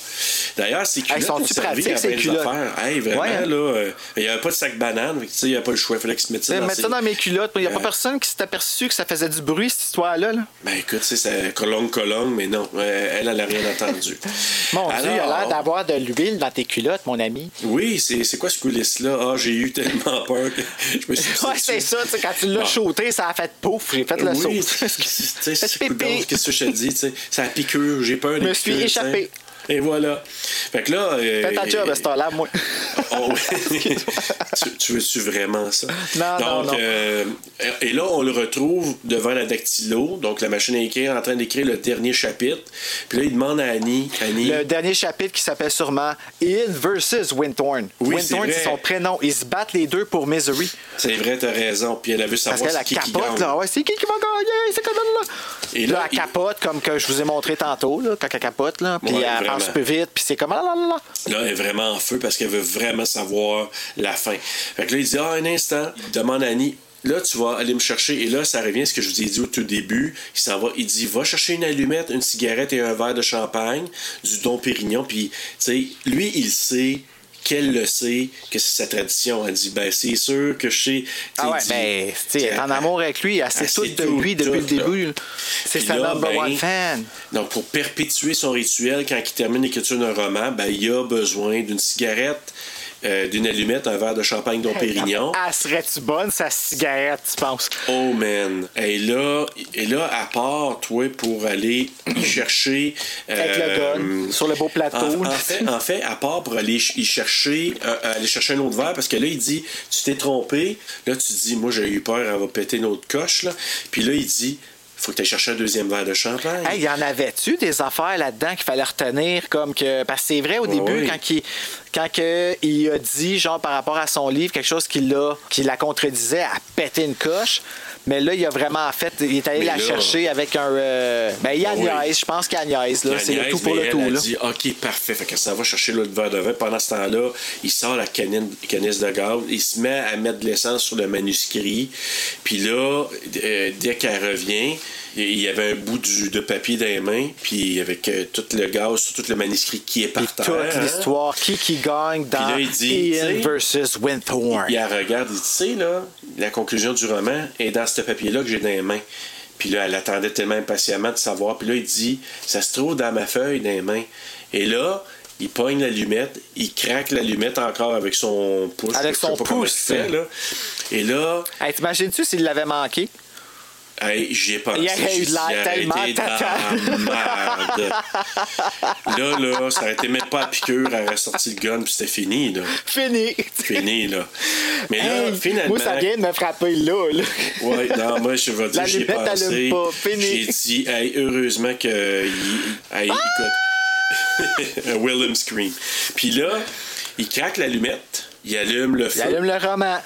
D'ailleurs, ses culottes sont-tu ont servi pratiques, à ces bien des culottes? affaires. Hey, vraiment, Ouais, hein? là, euh, il n'y avait pas de sac banane, fait que, tu sais, il n'y avait pas le choix. Il fallait qu'il se mette ça dans Mettre ses... ça dans mes culottes. Il n'y a pas Euh. personne qui s'est aperçu que ça faisait du bruit, cette histoire-là. là? Ben écoute, c'est colonne, colonne, mais non, euh, elle, elle n'a rien entendu. Mon Dieu, il a Alors- l'air d'avoir de l'huile dans tes culottes, mon ami. Oui, c'est quoi ce coulisse-là? Ah, j'ai eu tellement peur que je me suis Ouais, c'est ça. Quand tu l'as shooté, ça a fait pouf. J'ai fait le oui, saut. Qu'est-ce que je te dis? la piqûre. J'ai peur des me suis échappé. Et voilà. Fait que là. euh, Fais ta job à cette heure-là, moi. Oh, tu, tu veux-tu vraiment ça? Non, non, donc, non. euh, et là, on le retrouve devant la dactylo, donc la machine à écrire en train d'écrire le dernier chapitre. Puis là, il demande à Annie. Annie Le dernier chapitre qui s'appelle sûrement Ian versus Winthorn. Oui, Winthorn, c'est son prénom. Ils se battent les deux pour Misery. c'est vrai, t'as raison. Puis elle a vu Parce savoir qu'elle c'est a qui qui capote, gagne. là. Ouais, c'est qui qui va gagner? C'est comme là. Et là, là, elle il- capote, comme que je vous ai montré tantôt, là, quand elle capote, là. Puis Ouais, elle plus vite, puis c'est comme ah là là là. Là, elle est vraiment en feu parce qu'elle veut vraiment savoir la fin. Fait que là, il dit Ah, un instant. Il demande à Annie Là, tu vas aller me chercher. Et là, ça revient à ce que je vous ai dit au tout début. Il s'en va. Il dit Va chercher une allumette, une cigarette et un verre de champagne, du Don Pérignon. Puis, tu sais, lui, il sait qu'elle le sait, que c'est sa tradition. Elle dit Ben, c'est sûr que je sais. Ah ouais, dit- ben, tu sais, elle est en amour avec lui, elle sait tout de lui depuis le début. C'est sa là, number ben, one fan. Donc, pour perpétuer son rituel, quand il termine l'écriture d'un roman, ben, il a besoin d'une cigarette, euh, d'une allumette, un verre de champagne Dom Pérignon. Ah, serait-tu bonne, sa cigarette, tu penses? Oh man. Et là, et là, à part, toi, pour aller y chercher. Avec le euh, gun, sur le beau plateau. En, en fait, en fait, à part pour aller y chercher, euh, aller chercher un autre verre, parce que là, il dit Tu t'es trompé. Là, tu dis Moi, j'ai eu peur, elle va péter une autre coche. Là. Puis là, il dit Faut que tu ailles chercher un deuxième verre de champagne. Hey, y en avait-tu des affaires là-dedans qu'il fallait retenir comme que parce que c'est vrai au début quand il quand que il a dit genre par rapport à son livre quelque chose qui l'a qui la contredisait à péter une coche mais là il a vraiment fait il est allé Mais la là- chercher avec un euh, ben il niaise, ouais. je pense qu'il niaise là Elle c'est le tout pour le elle tout a là. dit OK, parfait. Fait que ça va chercher l'autre verre de vin. Pendant ce temps-là, il sort la canine, canisse de gaz. Il se met à mettre de l'essence sur le manuscrit. Puis là, euh, dès qu'elle revient, il y avait un bout du- de papier dans les mains. Puis avec euh, tout le gaz tout le manuscrit qui est par terre. toute hein. l'histoire qui qui gagne dans là, il dit, Ian versus Winthorn. Il la regarde, il dit, tu sais, là, la conclusion du roman est dans ce papier-là que j'ai dans les mains. Puis là, elle attendait tellement impatiemment de savoir. Puis là, il dit, ça se trouve dans ma feuille dans les mains. Et là, il pogne l'allumette, il craque l'allumette encore avec son pouce. Avec son pouce. il fait, là. Et là, Hey, t'imagines-tu s'il l'avait manqué? Hey, j'y ai pensé. Il aurait eu de l'air tellement tata. là, là, ça aurait été même pas à piqûre, elle aurait sorti le gun, puis c'était fini, là. Fini. Fini, là. Mais là, Hey, finalement. Moi, ça vient de me frapper là. là. Ouais, non, moi, je vais dire, j'y ai pensé. allume pas. Fini. J'ai dit, hey, heureusement que. hey, écoute. Un Willem scream. Puis là, il craque l'allumette, il allume le feu. Il allume le roman.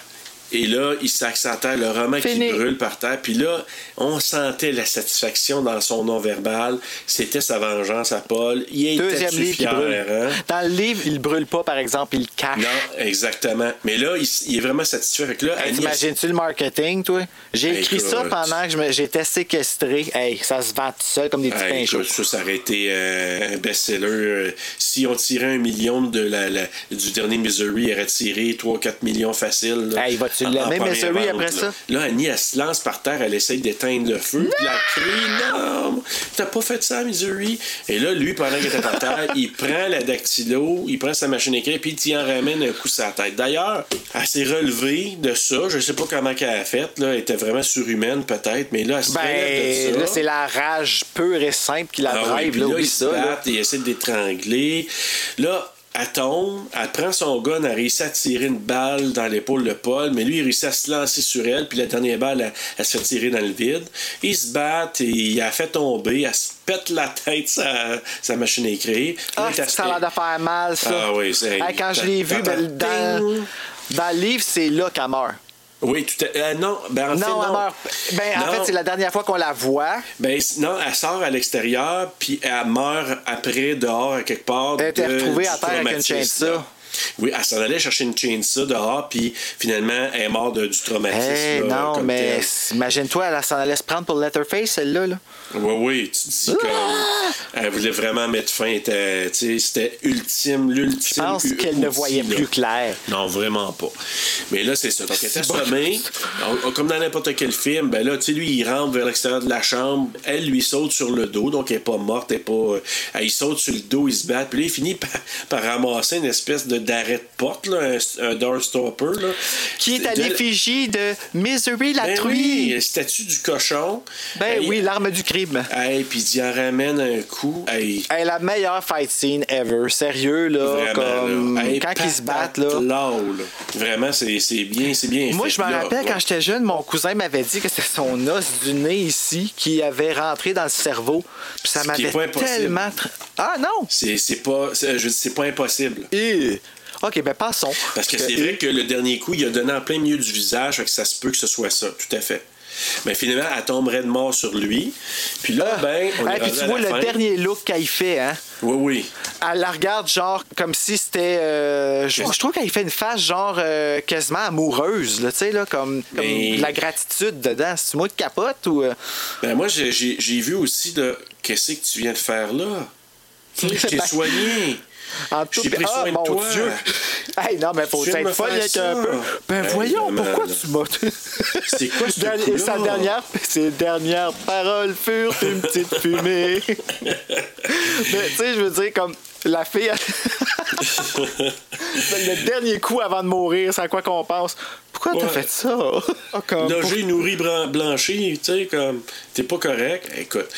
Et là, il s'accentait le roman Fini. qui brûle par terre. Puis là, on sentait la satisfaction dans son non-verbal. C'était sa vengeance à Paul. Il était Deuxième livre qui fier, brûle. hein? Dans le livre, il brûle pas, par exemple, il le cache. Non, exactement. Mais là, il, il est vraiment satisfait. Fait que là, Hey, T'imagines-tu le marketing, toi? J'ai Hey, écrit ça pendant que je me- j'étais séquestré. Hey, ça se vend tout seul comme des petits Hey, pains ça, ça aurait été euh, un best-seller. Euh, si on tirait un million de la, la- du dernier Missouri, il aurait tiré 3-4 millions facile. là, Hey, vas-tu en- l'aimer, première Missouri, vente, après là. ça? Là, Annie, elle se lance par terre, elle essaye d'éteindre le feu, puis elle crie Non, t'as pas fait ça, Missouri? Et là, lui, pendant qu'il était par terre, il prend la dactylo, il prend sa machine à écrire, puis il en ramène un coup sur la tête. D'ailleurs, elle s'est relevée de ça. Je sais pas comment qu'elle a fait. Là. Elle était vraiment surhumaine, peut-être, mais là, elle se Ben, de ça. là, c'est la rage pure et simple qui la Ah drive. là, là, il se bat, il essaie de l'étrangler. Là, elle tombe, elle prend son gun, elle réussit à tirer une balle dans l'épaule de Paul, mais lui, il réussit à se lancer sur elle, puis la dernière balle, elle, elle se fait tirer dans le vide. Ils se battent, et il a fait tomber, elle se pète la tête, sa, sa machine à écrire. Ah, ça a l'air de faire mal, ça. Ah oui, c'est- Hey, quand je l'ai vu, ben, dans, dans le livre, c'est là qu'elle meurt. Oui, tout à euh, Non, ben en fait, non, elle non. meurt. Ben, en fait, c'est la dernière fois qu'on la voit. Ben, non, elle sort à l'extérieur, puis elle meurt après, dehors, à quelque part. Elle de- retrouvée à terre avec une. Oui, elle s'en allait chercher une chainsaw dehors, puis finalement, elle est morte de- du traumatisme. Hey, là, non, mais imagine-toi, elle s'en allait se prendre pour Letterface, celle-là. Là. Oui, oui, tu dis Ah! comme. Elle voulait vraiment mettre fin. était- C'était ultime, l'ultime. Je pense u- qu'elle ne voyait là. plus clair. Non, vraiment pas. Mais là, c'est ça. Donc, elle bon. assommée. On- Comme dans n'importe quel film, ben là, tu sais, lui, il rentre vers l'extérieur de la chambre. Elle lui saute sur le dos, donc elle n'est pas morte. Elle est pas, euh, elle, il saute sur le dos, il se bat. Puis là, il finit par, par ramasser une espèce de d'arrêt de porte, là, un, un door stopper. Là. Qui est à l'effigie de Misery la Ben truie. oui, statue du cochon. Ben Hey, oui, l'arme du crime. Hey, puis il en ramène un coup. Hey, Hey, la meilleure fight scene ever. Sérieux, là. Vraiment, comme... là. Hey, quand ils se battent, là. là. Vraiment, c'est bien, c'est bien Moi, fait, je me rappelle quand j'étais jeune, mon cousin m'avait dit que c'était son os du nez ici qui avait rentré dans le cerveau. Puis ça m'avait tellement. Ah non! C'est pas, je c'est pas impossible. Ok, ben passons. Parce que c'est vrai que le dernier coup, il a donné en plein milieu du visage, fait que ça se peut que ce soit ça, tout à fait. Mais finalement, elle tomberait de mort sur lui. Puis là, ben, on Ah, est puis tu à vois la le fin. dernier look qu'elle fait, hein? Oui, oui. Elle la regarde genre comme si c'était. euh, je, je trouve qu'elle fait une face genre euh, quasiment amoureuse, là, tu sais, là, comme, comme Mais- de la gratitude dedans. C'est moi de capote ou. euh? Ben moi, j'ai- vu aussi de qu'est-ce que tu viens de faire là? Je t'ai Ben- soigné. En Je tout pris ah, mon toi. Dieu! Hey, non, mais faut être folle avec un peu. Ben voyons, pourquoi tu m'as. C'est quoi ce Dernier- coup-là? Sa dernière, ses dernières paroles furent une petite fumée. mais tu sais, je veux dire, comme la fille. le dernier coup avant de mourir, c'est à quoi qu'on pense? Pourquoi t'as Ouais. fait ça? Logé, nourri, blanchi, tu sais, comme, t'es pas correct. Écoute,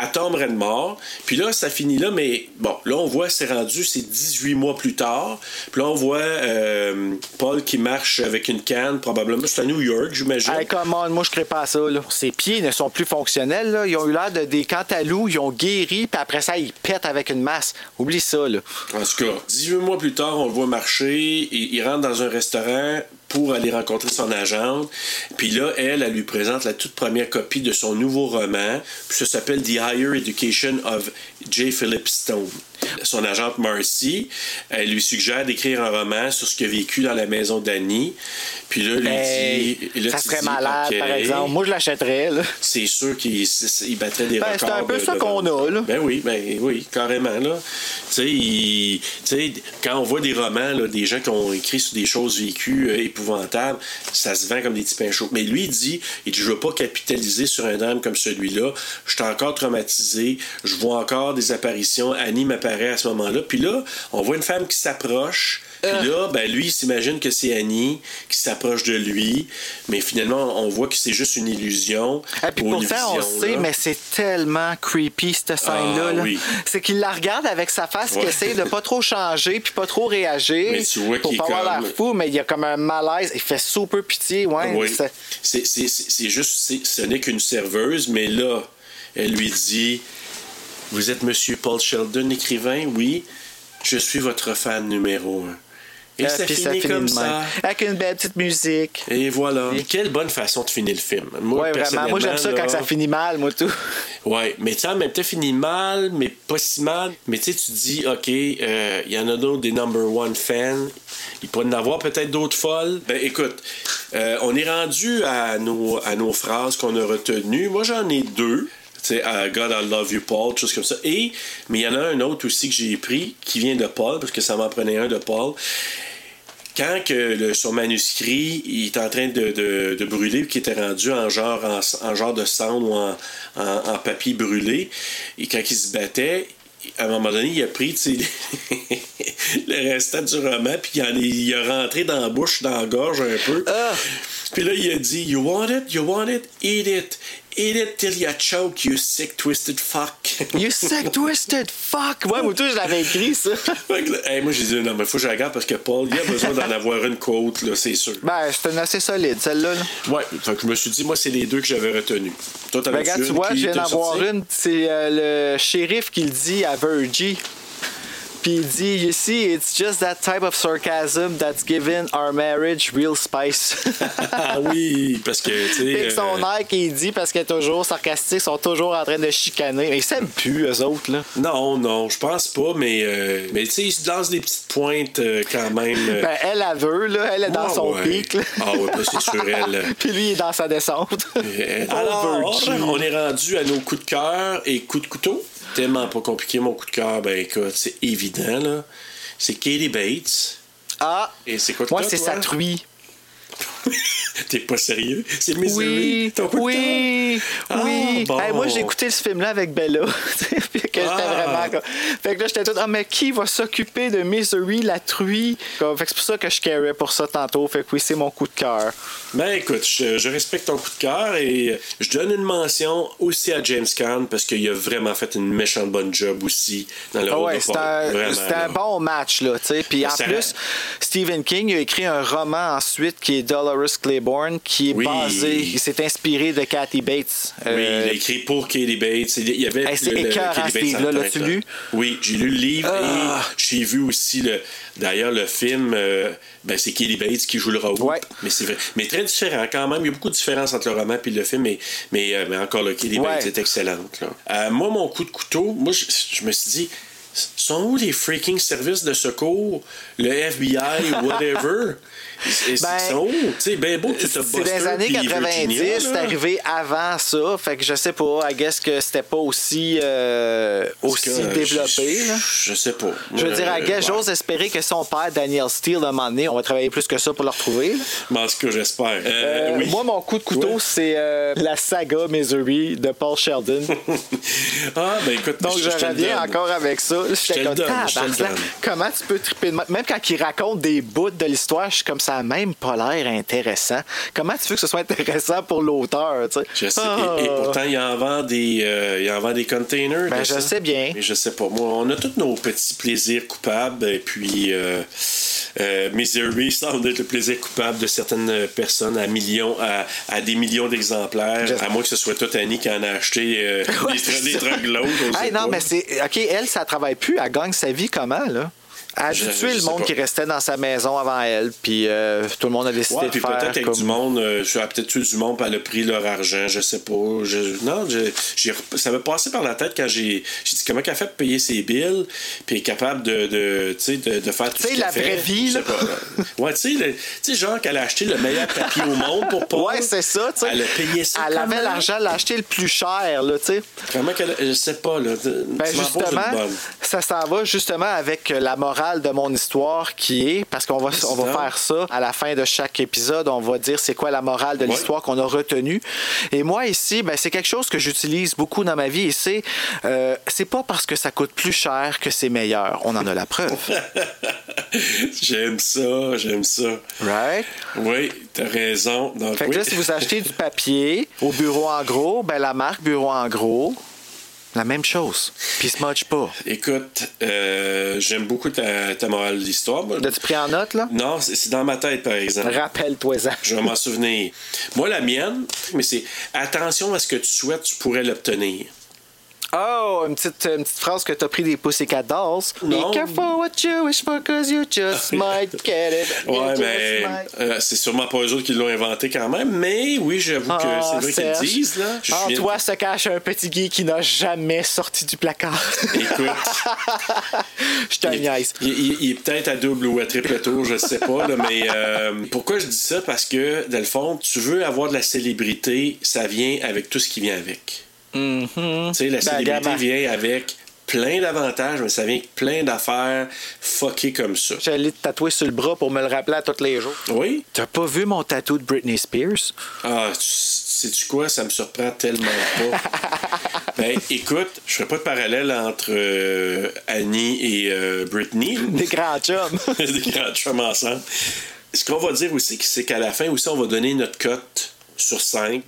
elle tomberait de mort. Puis là, ça finit là, mais bon, là, on voit, c'est rendu, c'est 18 mois plus tard. Puis là, on voit euh, Paul qui marche avec une canne, probablement, c'est à New York, j'imagine. Hey, come on, moi je crée pas à ça. Là. Ses pieds ne sont plus fonctionnels. Là. Ils ont eu l'air de des cantalous, ils ont guéri, puis après ça, ils pètent avec une masse. Oublie ça. Là. En tout cas, 18 mois plus tard, on le voit marcher, et il rentre dans un restaurant pour aller rencontrer son agente. Puis là, elle, elle lui présente la toute première copie de son nouveau roman. Puis ça s'appelle The Higher Education of J. Philip Stone. Son agente Marcy, elle lui suggère d'écrire un roman sur ce qu'il a vécu dans la maison d'Annie. Puis là, lui Hey, dit... là, ça serait dis, malade, par exemple. Moi, je l'achèterais. C'est sûr qu'il il battrait des Ben, records. c'est un peu de- ça qu'on a, là. Ben oui, ben oui, carrément, là. sais, il- tu sais, quand on voit des romans, là, des gens qui ont écrit sur des choses vécues euh, épouvantables, ça se vend comme des petits pains chauds. Mais lui, il dit, il dit, je veux pas capitaliser sur un drame comme celui-là. Je suis encore traumatisé. Je vois encore des apparitions. Annie m'apparaît à ce moment-là. Puis là, on voit une femme qui s'approche. Puis là, ben lui, il s'imagine que c'est Annie qui s'approche de lui, mais finalement, on voit que c'est juste une illusion. Et puis ou une pourtant, on sait, là. mais c'est tellement creepy, cette scène-là. Ah, là. oui. C'est qu'il la regarde avec sa face, Ouais. qui essaie de pas trop changer, puis pas trop réagir. Mais tu vois pour pas est avoir comme- l'air fou, mais il y a comme un malaise. Il fait super pitié, ouais. Oui. c'est- juste, ce n'est qu'une serveuse, mais là, elle lui dit Vous êtes Monsieur Paul Sheldon, écrivain Oui, je suis votre fan numéro un. Et Ah, ça, finit de comme ça. Avec une belle petite musique. Et voilà. Et- Quelle bonne façon de finir le film. Moi, ouais, vraiment. Moi, j'aime ça personnellement, quand ça finit mal, moi, tout. Ouais, mais tu sais, en même temps, finit mal, mais pas si mal. Mais tu sais, tu dis, OK, euh, il y en a d'autres des number one fans. Il peut y en avoir peut-être d'autres folles. Ben écoute, euh, on est rendu à nos, à nos phrases qu'on a retenues. Moi, j'en ai deux. God, I love you, Paul, choses comme ça. Et, mais il y en a un autre aussi que j'ai pris qui vient de Paul, parce que ça m'en prenait un de Paul quand que le, son manuscrit il est en train de, de, de brûler, qui était rendu en genre, en, en genre de cendre ou en, en, en papier brûlé, et quand il se battait, à un moment donné, il a pris le restant du roman, puis il, en est- il a rentré dans la bouche, dans la gorge un peu. Puis là, il a dit You want it? You want it? Eat it. Eat it till you choke, you sick, twisted fuck. You sick, twisted fuck. Ouais, moi, tout, je l'avais écrit, ça. Hey, moi, j'ai dit Non, mais faut que je regarde parce que Paul, il a besoin d'en avoir une côte, là, c'est sûr. Ben, c'était une assez solide, celle-là. là. Ouais, fait que je me suis dit, moi, c'est les deux que j'avais retenus. Toi, t'en Ben, regarde, tu vois, je viens d'en voir sorti? une. C'est euh, le shérif qui le dit à Virgie. Puis il dit, You see, it's just that type of sarcasm that's given our marriage real spice. Ah oui, parce que, tu sais. Son euh, air qu'il dit parce qu'elle est toujours sarcastique, sont toujours en train de chicaner. Mais ils s'aiment plus, eux autres, là. Non, non, je pense pas, mais, euh, mais tu sais, il se lance des petites pointes euh, quand même. euh, Ben, elle, elle veut, là. Elle est dans ah son ouais. pic, là. Ah ouais, ben, c'est sûr, elle. Puis lui, il est dans sa descente. Alors, on est rendu à nos coups de cœur et coups de couteau. Tellement pas compliqué, mon coup de cœur. Ben écoute, c'est évident, là. C'est Katie Bates. Ah! Et c'est quoi Moi, c'est sa truie. T'es pas sérieux? C'est Misery. Oui, Ton coup de oui, cœur? oui. Ah, bon. Hey, moi, j'ai écouté ce film-là avec Bella. Puis que Ah. vraiment comme... Fait que là, j'étais tout, ah, mais qui va s'occuper de Misery, la truie? Comme, Fait que c'est pour ça que je carais pour ça tantôt. Fait que oui, c'est mon coup de cœur. Ben écoute, je, je respecte ton coup de cœur et je donne une mention aussi à James Caan parce qu'il a vraiment fait une méchante bonne job aussi dans le Ah rôle ouais, Paul. un, bon match, là, tu sais. Puis en plus, Stephen King a écrit un roman ensuite qui est Dolores Claiborne, qui est Oui. basé, il s'est inspiré de Kathy Bates. Oui, Euh, il a écrit pour Katie Bates. Il y avait Hey, c'est le- le- écœurant, ce livre-là. L'as-tu lu? Oui, j'ai lu le livre Ah. et j'ai vu aussi le. D'ailleurs, le film, euh, ben, c'est Katie Bates qui joue le rôle. Ouais. Mais c'est vrai. Mais très différent quand même. Il y a beaucoup de différences entre le roman et le film, mais, mais, euh, mais encore là, Katie Ouais. Bates est excellente. là. Euh, moi, mon coup de couteau, moi, je, je me suis dit. Sont où les freaking services de secours, le FBI whatever? Ils Ben? Tu sais, ben beau que tu te C'est les années 90, c'est arrivé avant ça. Fait que je sais pas, I guess que c'était pas aussi, euh, aussi développé. là. Je sais pas. Je veux dire, I Euh, guess, ouais. j'ose espérer que son père, Daniel Steele, à un moment donné, on va travailler plus que ça pour le retrouver. Mais en tout cas, j'espère. Euh, oui. Moi, mon coup de couteau, Ouais. c'est la saga Misery de Paul Sheldon. Ah, ben écoute, Donc, je, le reviens encore avec ça. je te le tabarnak, donne. comment tu peux triper de même? Même quand il raconte des bouts de l'histoire, je suis comme ça, même pas l'air intéressant. Comment tu veux que ce soit intéressant pour l'auteur, tu sais? Je sais. Ah. Et, et pourtant, il en vend des, euh, il en vend des containers. Ben, de je ça. sais bien. Mais je sais pas. Moi, on a tous nos petits plaisirs coupables. Et puis, euh, euh, Misery semble être le plaisir coupable de certaines personnes à millions, à, à des millions d'exemplaires. Je- À moins que ce soit toute Annie qui en a acheté euh, Ouais, des, des on sait Hey, non, pas. mais c'est. OK, elle, ça travaille plus. Elle gagne sa vie comment, là? Elle a je le monde pas. qui restait dans sa maison avant elle, puis euh, tout le monde a décidé Ouais, de puis faire peut-être avec comme... du monde, euh, a peut-être tué du monde, puis elle a pris leur argent, je sais pas. Je- non, je- ça m'a passé par la tête quand j'ai dit comment qu'elle fait pour payer ses bills, puis est capable de, de, tu sais, de, de faire tout Tu sais, ce qu'elle la fait. vraie vie, là. pas. Ouais, tu sais, genre qu'elle a acheté le meilleur papier au monde pour Paul. Ouais, c'est ça, tu sais. Elle a payé ça. Elle avait l'argent, elle l'a acheté le plus cher, là, tu sais. Comment qu'elle a- Je sais pas, là. Ben justement, ça s'en va justement avec la morale de mon histoire qui est, parce qu'on va, on va faire ça à la fin de chaque épisode, on va dire c'est quoi la morale de l'histoire qu'on a retenue. Et moi ici, ben, c'est quelque chose que j'utilise beaucoup dans ma vie et c'est euh, c'est pas parce que ça coûte plus cher que c'est meilleur. On en a la preuve. j'aime ça, j'aime ça. Right? Oui, t'as raison. Donc, fait que oui. là, si vous achetez du papier au bureau en gros, ben la marque bureau en gros, la même chose. Puis smudge pas. Écoute, euh, j'aime beaucoup ta, ta morale de l'histoire. L'as-tu pris en note, là? Non, c'est c'est dans ma tête, par exemple. Rappelle-toi ça. Je vais m'en souvenir. Moi, la mienne, mais c'est attention à ce que tu souhaites, tu pourrais l'obtenir. Oh, une petite, une petite phrase que t'as pris des Pussycat Dolls. Non. Be careful what you wish for, cause you just might get it. You Ouais, mais euh, c'est sûrement pas eux autres qui l'ont inventé quand même. Mais oui, j'avoue que Ah, c'est vrai qu'ils le disent. Là. Je En suis- toi se cache un petit gay qui n'a jamais sorti du placard. Écoute, Je te niaise. il- il- il est peut-être à double ou à triple tour, je sais pas. là, mais euh, pourquoi je dis ça? Parce que, dans le fond, tu veux avoir de la célébrité, ça vient avec tout ce qui vient avec. Tu sais, la célébrité gamin. vient avec plein d'avantages, mais ça vient avec plein d'affaires fuckées comme ça. J'allais te tatouer sur le bras pour me le rappeler à tous les jours. Oui? T'as pas vu mon tatou de Britney Spears? Ah, tu- sais-tu quoi? Ça me surprend tellement pas. ben, écoute, je ferai pas de parallèle entre euh, Annie et euh, Britney. Des grands chums. des grands chums ensemble. Ce qu'on va dire aussi, c'est qu'à la fin aussi, on va donner notre cote sur 5.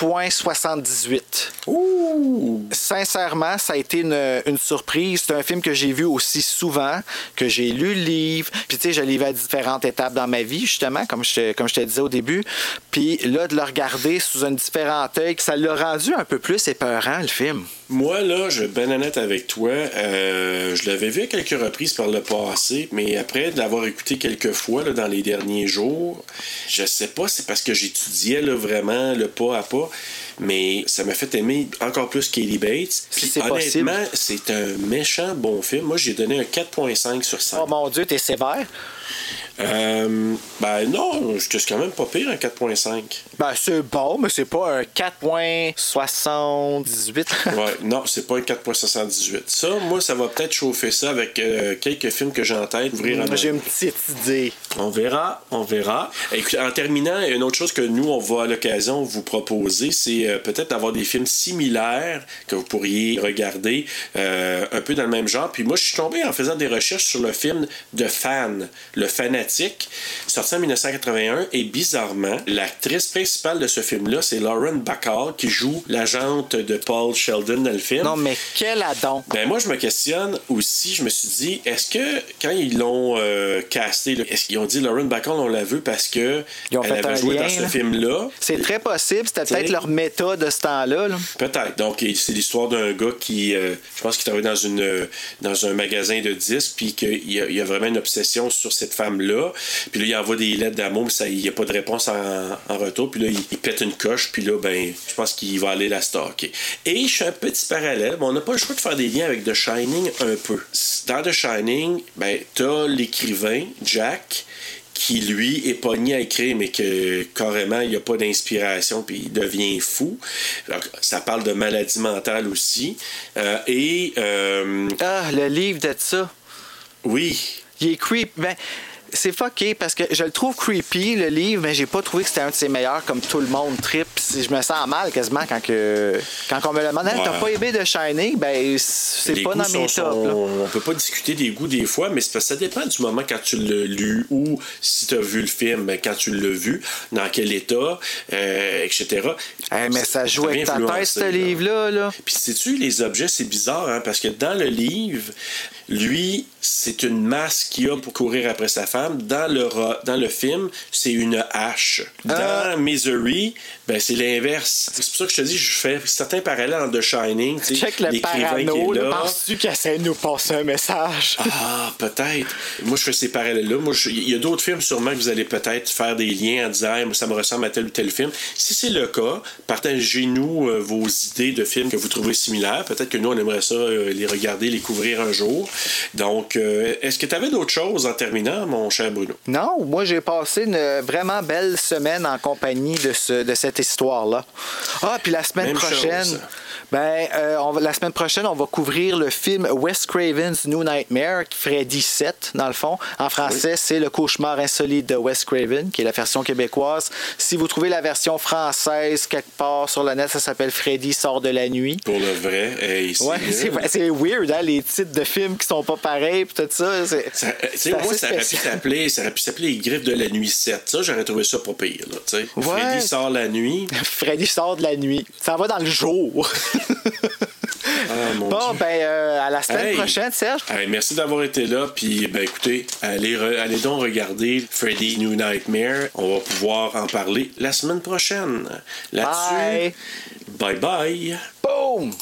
4.78. Ouh! Sincèrement, ça a été une, une surprise. C'est un film que j'ai vu aussi souvent, que j'ai lu le livre. Puis, tu sais, je l'ai vu à différentes étapes dans ma vie, justement, comme je comme je te disais au début. Puis là, de le regarder sous un différent œil, ça l'a rendu un peu plus épeurant, le film. Moi, là, je vais être bien honnête avec toi. euh, je l'avais vu à quelques reprises par le passé, mais après de l'avoir écouté quelques fois là, dans les derniers jours, je sais pas, c'est parce que j'étudiais là, vraiment le pas à pas, mais ça m'a fait aimer encore plus Katie Bates. Puis honnêtement, c'est un méchant bon film. Moi, j'ai donné un 4.5 sur 5. Oh mon Dieu, t'es sévère. Euh, ben non, j'étais quand même pas pire, un 4.5. Ben, c'est bon, mais c'est pas un 4.78. Ouais, non, c'est pas un 4.78. Ça, moi, ça va peut-être chauffer ça avec euh, quelques films que j'ai en tête, ouvrir en J'ai une petite idée. On verra, on verra. Écoute, en terminant, une autre chose que nous, on va à l'occasion vous proposer, c'est euh, peut-être d'avoir des films similaires que vous pourriez regarder euh, un peu dans le même genre. Puis moi, je suis tombé en faisant des recherches sur le film de Fan, le fanatique, sorti en 1981. Et bizarrement, l'actrice principale de ce film-là, c'est Lauren Bacall, qui joue l'agente de Paul Sheldon dans le film. Non, mais quel adon. Ben moi, je me questionne aussi. Je me suis dit, est-ce que quand ils l'ont euh, casté, là, est-ce qu'ils ont dit Lauren Bacall, on la veut parce que Ils ont elle fait avait un joué lien, dans ce là. film-là? C'est très possible. C'était T'sais. peut-être leur méta de ce temps-là. là. Peut-être. Donc, c'est l'histoire d'un gars qui, euh, je pense qu'il travaille dans une euh, dans un magasin de disques, puis qu'il y, a- il y a vraiment une obsession sur cette femme-là. Puis là, il envoie des lettres d'amour, mais il n'y a pas de réponse en, en retour. Puis là, il, il pète une coche, puis là, ben, je pense qu'il va aller la stalker. Et je fais un petit parallèle. mais on n'a pas le choix de faire des liens avec The Shining un peu. Dans The Shining, ben, t'as l'écrivain, Jack, qui lui est pogné à écrire, mais que carrément il n'y a pas d'inspiration, puis il devient fou. Ça parle de maladie mentale aussi. Euh, et euh, Ah, le livre de ça. oui, Il est creepy. Ben, c'est fucké parce que je le trouve creepy, le livre, mais j'ai pas trouvé que c'était un de ses meilleurs comme tout le monde trip. Je me sens mal quasiment quand, que, quand on me le demande t'as pas aimé de Shining, ben c'est pas dans mes tops. On peut pas discuter des goûts des fois, mais c'est parce que ça dépend du moment quand tu l'as lu ou si tu as vu le film, quand tu l'as vu, dans quel état, euh, etc. Hey, mais ça joue avec ta tête, ce là. livre-là. Là. Puis sais-tu, les objets, c'est bizarre, hein, parce que dans le livre, lui, c'est une masse qu'il a pour courir après sa femme. Dans le, dans le film, c'est une hache. Dans Ah. Misery, ben, c'est l'inverse. C'est pour ça que je te dis, je fais certains parallèles entre The Shining. Check le parano. Penses-tu qu'il essaie de nous passer un message? Ah, peut-être. Moi, je fais ces parallèles-là. Moi, il y a d'autres films sûrement que vous allez peut-être faire des liens en disant Hey, ça me ressemble à tel ou tel film. Si c'est le cas, partagez-nous euh, vos idées de films que vous trouvez similaires. Peut-être que nous, on aimerait ça euh, les regarder, les couvrir un jour. Donc, euh, est-ce que tu avais d'autres choses en terminant, mon cher Bruno? Non, moi j'ai passé une vraiment belle semaine en compagnie de, ce, de cette histoire-là. Ah, puis la semaine Même prochaine, chose. ben, euh, on va- la semaine prochaine, on va couvrir le film Wes Craven's New Nightmare, Freddy 7, dans le fond. En français, c'est Le cauchemar insolite de Wes Craven, qui est la version québécoise. Si vous trouvez la version française quelque part sur le net, ça s'appelle Freddy sort de la nuit. Pour le vrai, hey, c'est Ouais, weird, hein, les titres de films qui sont pas pareils, puis tout ça. C'est, Ça, euh, tu sais, c'est moi, ça aurait pu s'appeler, ça aurait pu s'appeler Les Griffes de la Nuit 7. Ça, j'aurais trouvé ça pas pire, là, tu sais. Ouais. Freddy sort la nuit. Freddy sort de la nuit. Ça va dans le jour. Ah, mon bon, Dieu. ben, euh, à la semaine Hey. prochaine, Serge. Hey, merci d'avoir été là. Puis, ben, écoutez, allez, re- allez donc regarder Freddy New Nightmare. On va pouvoir en parler la semaine prochaine. Là-dessus, bye bye. Boom!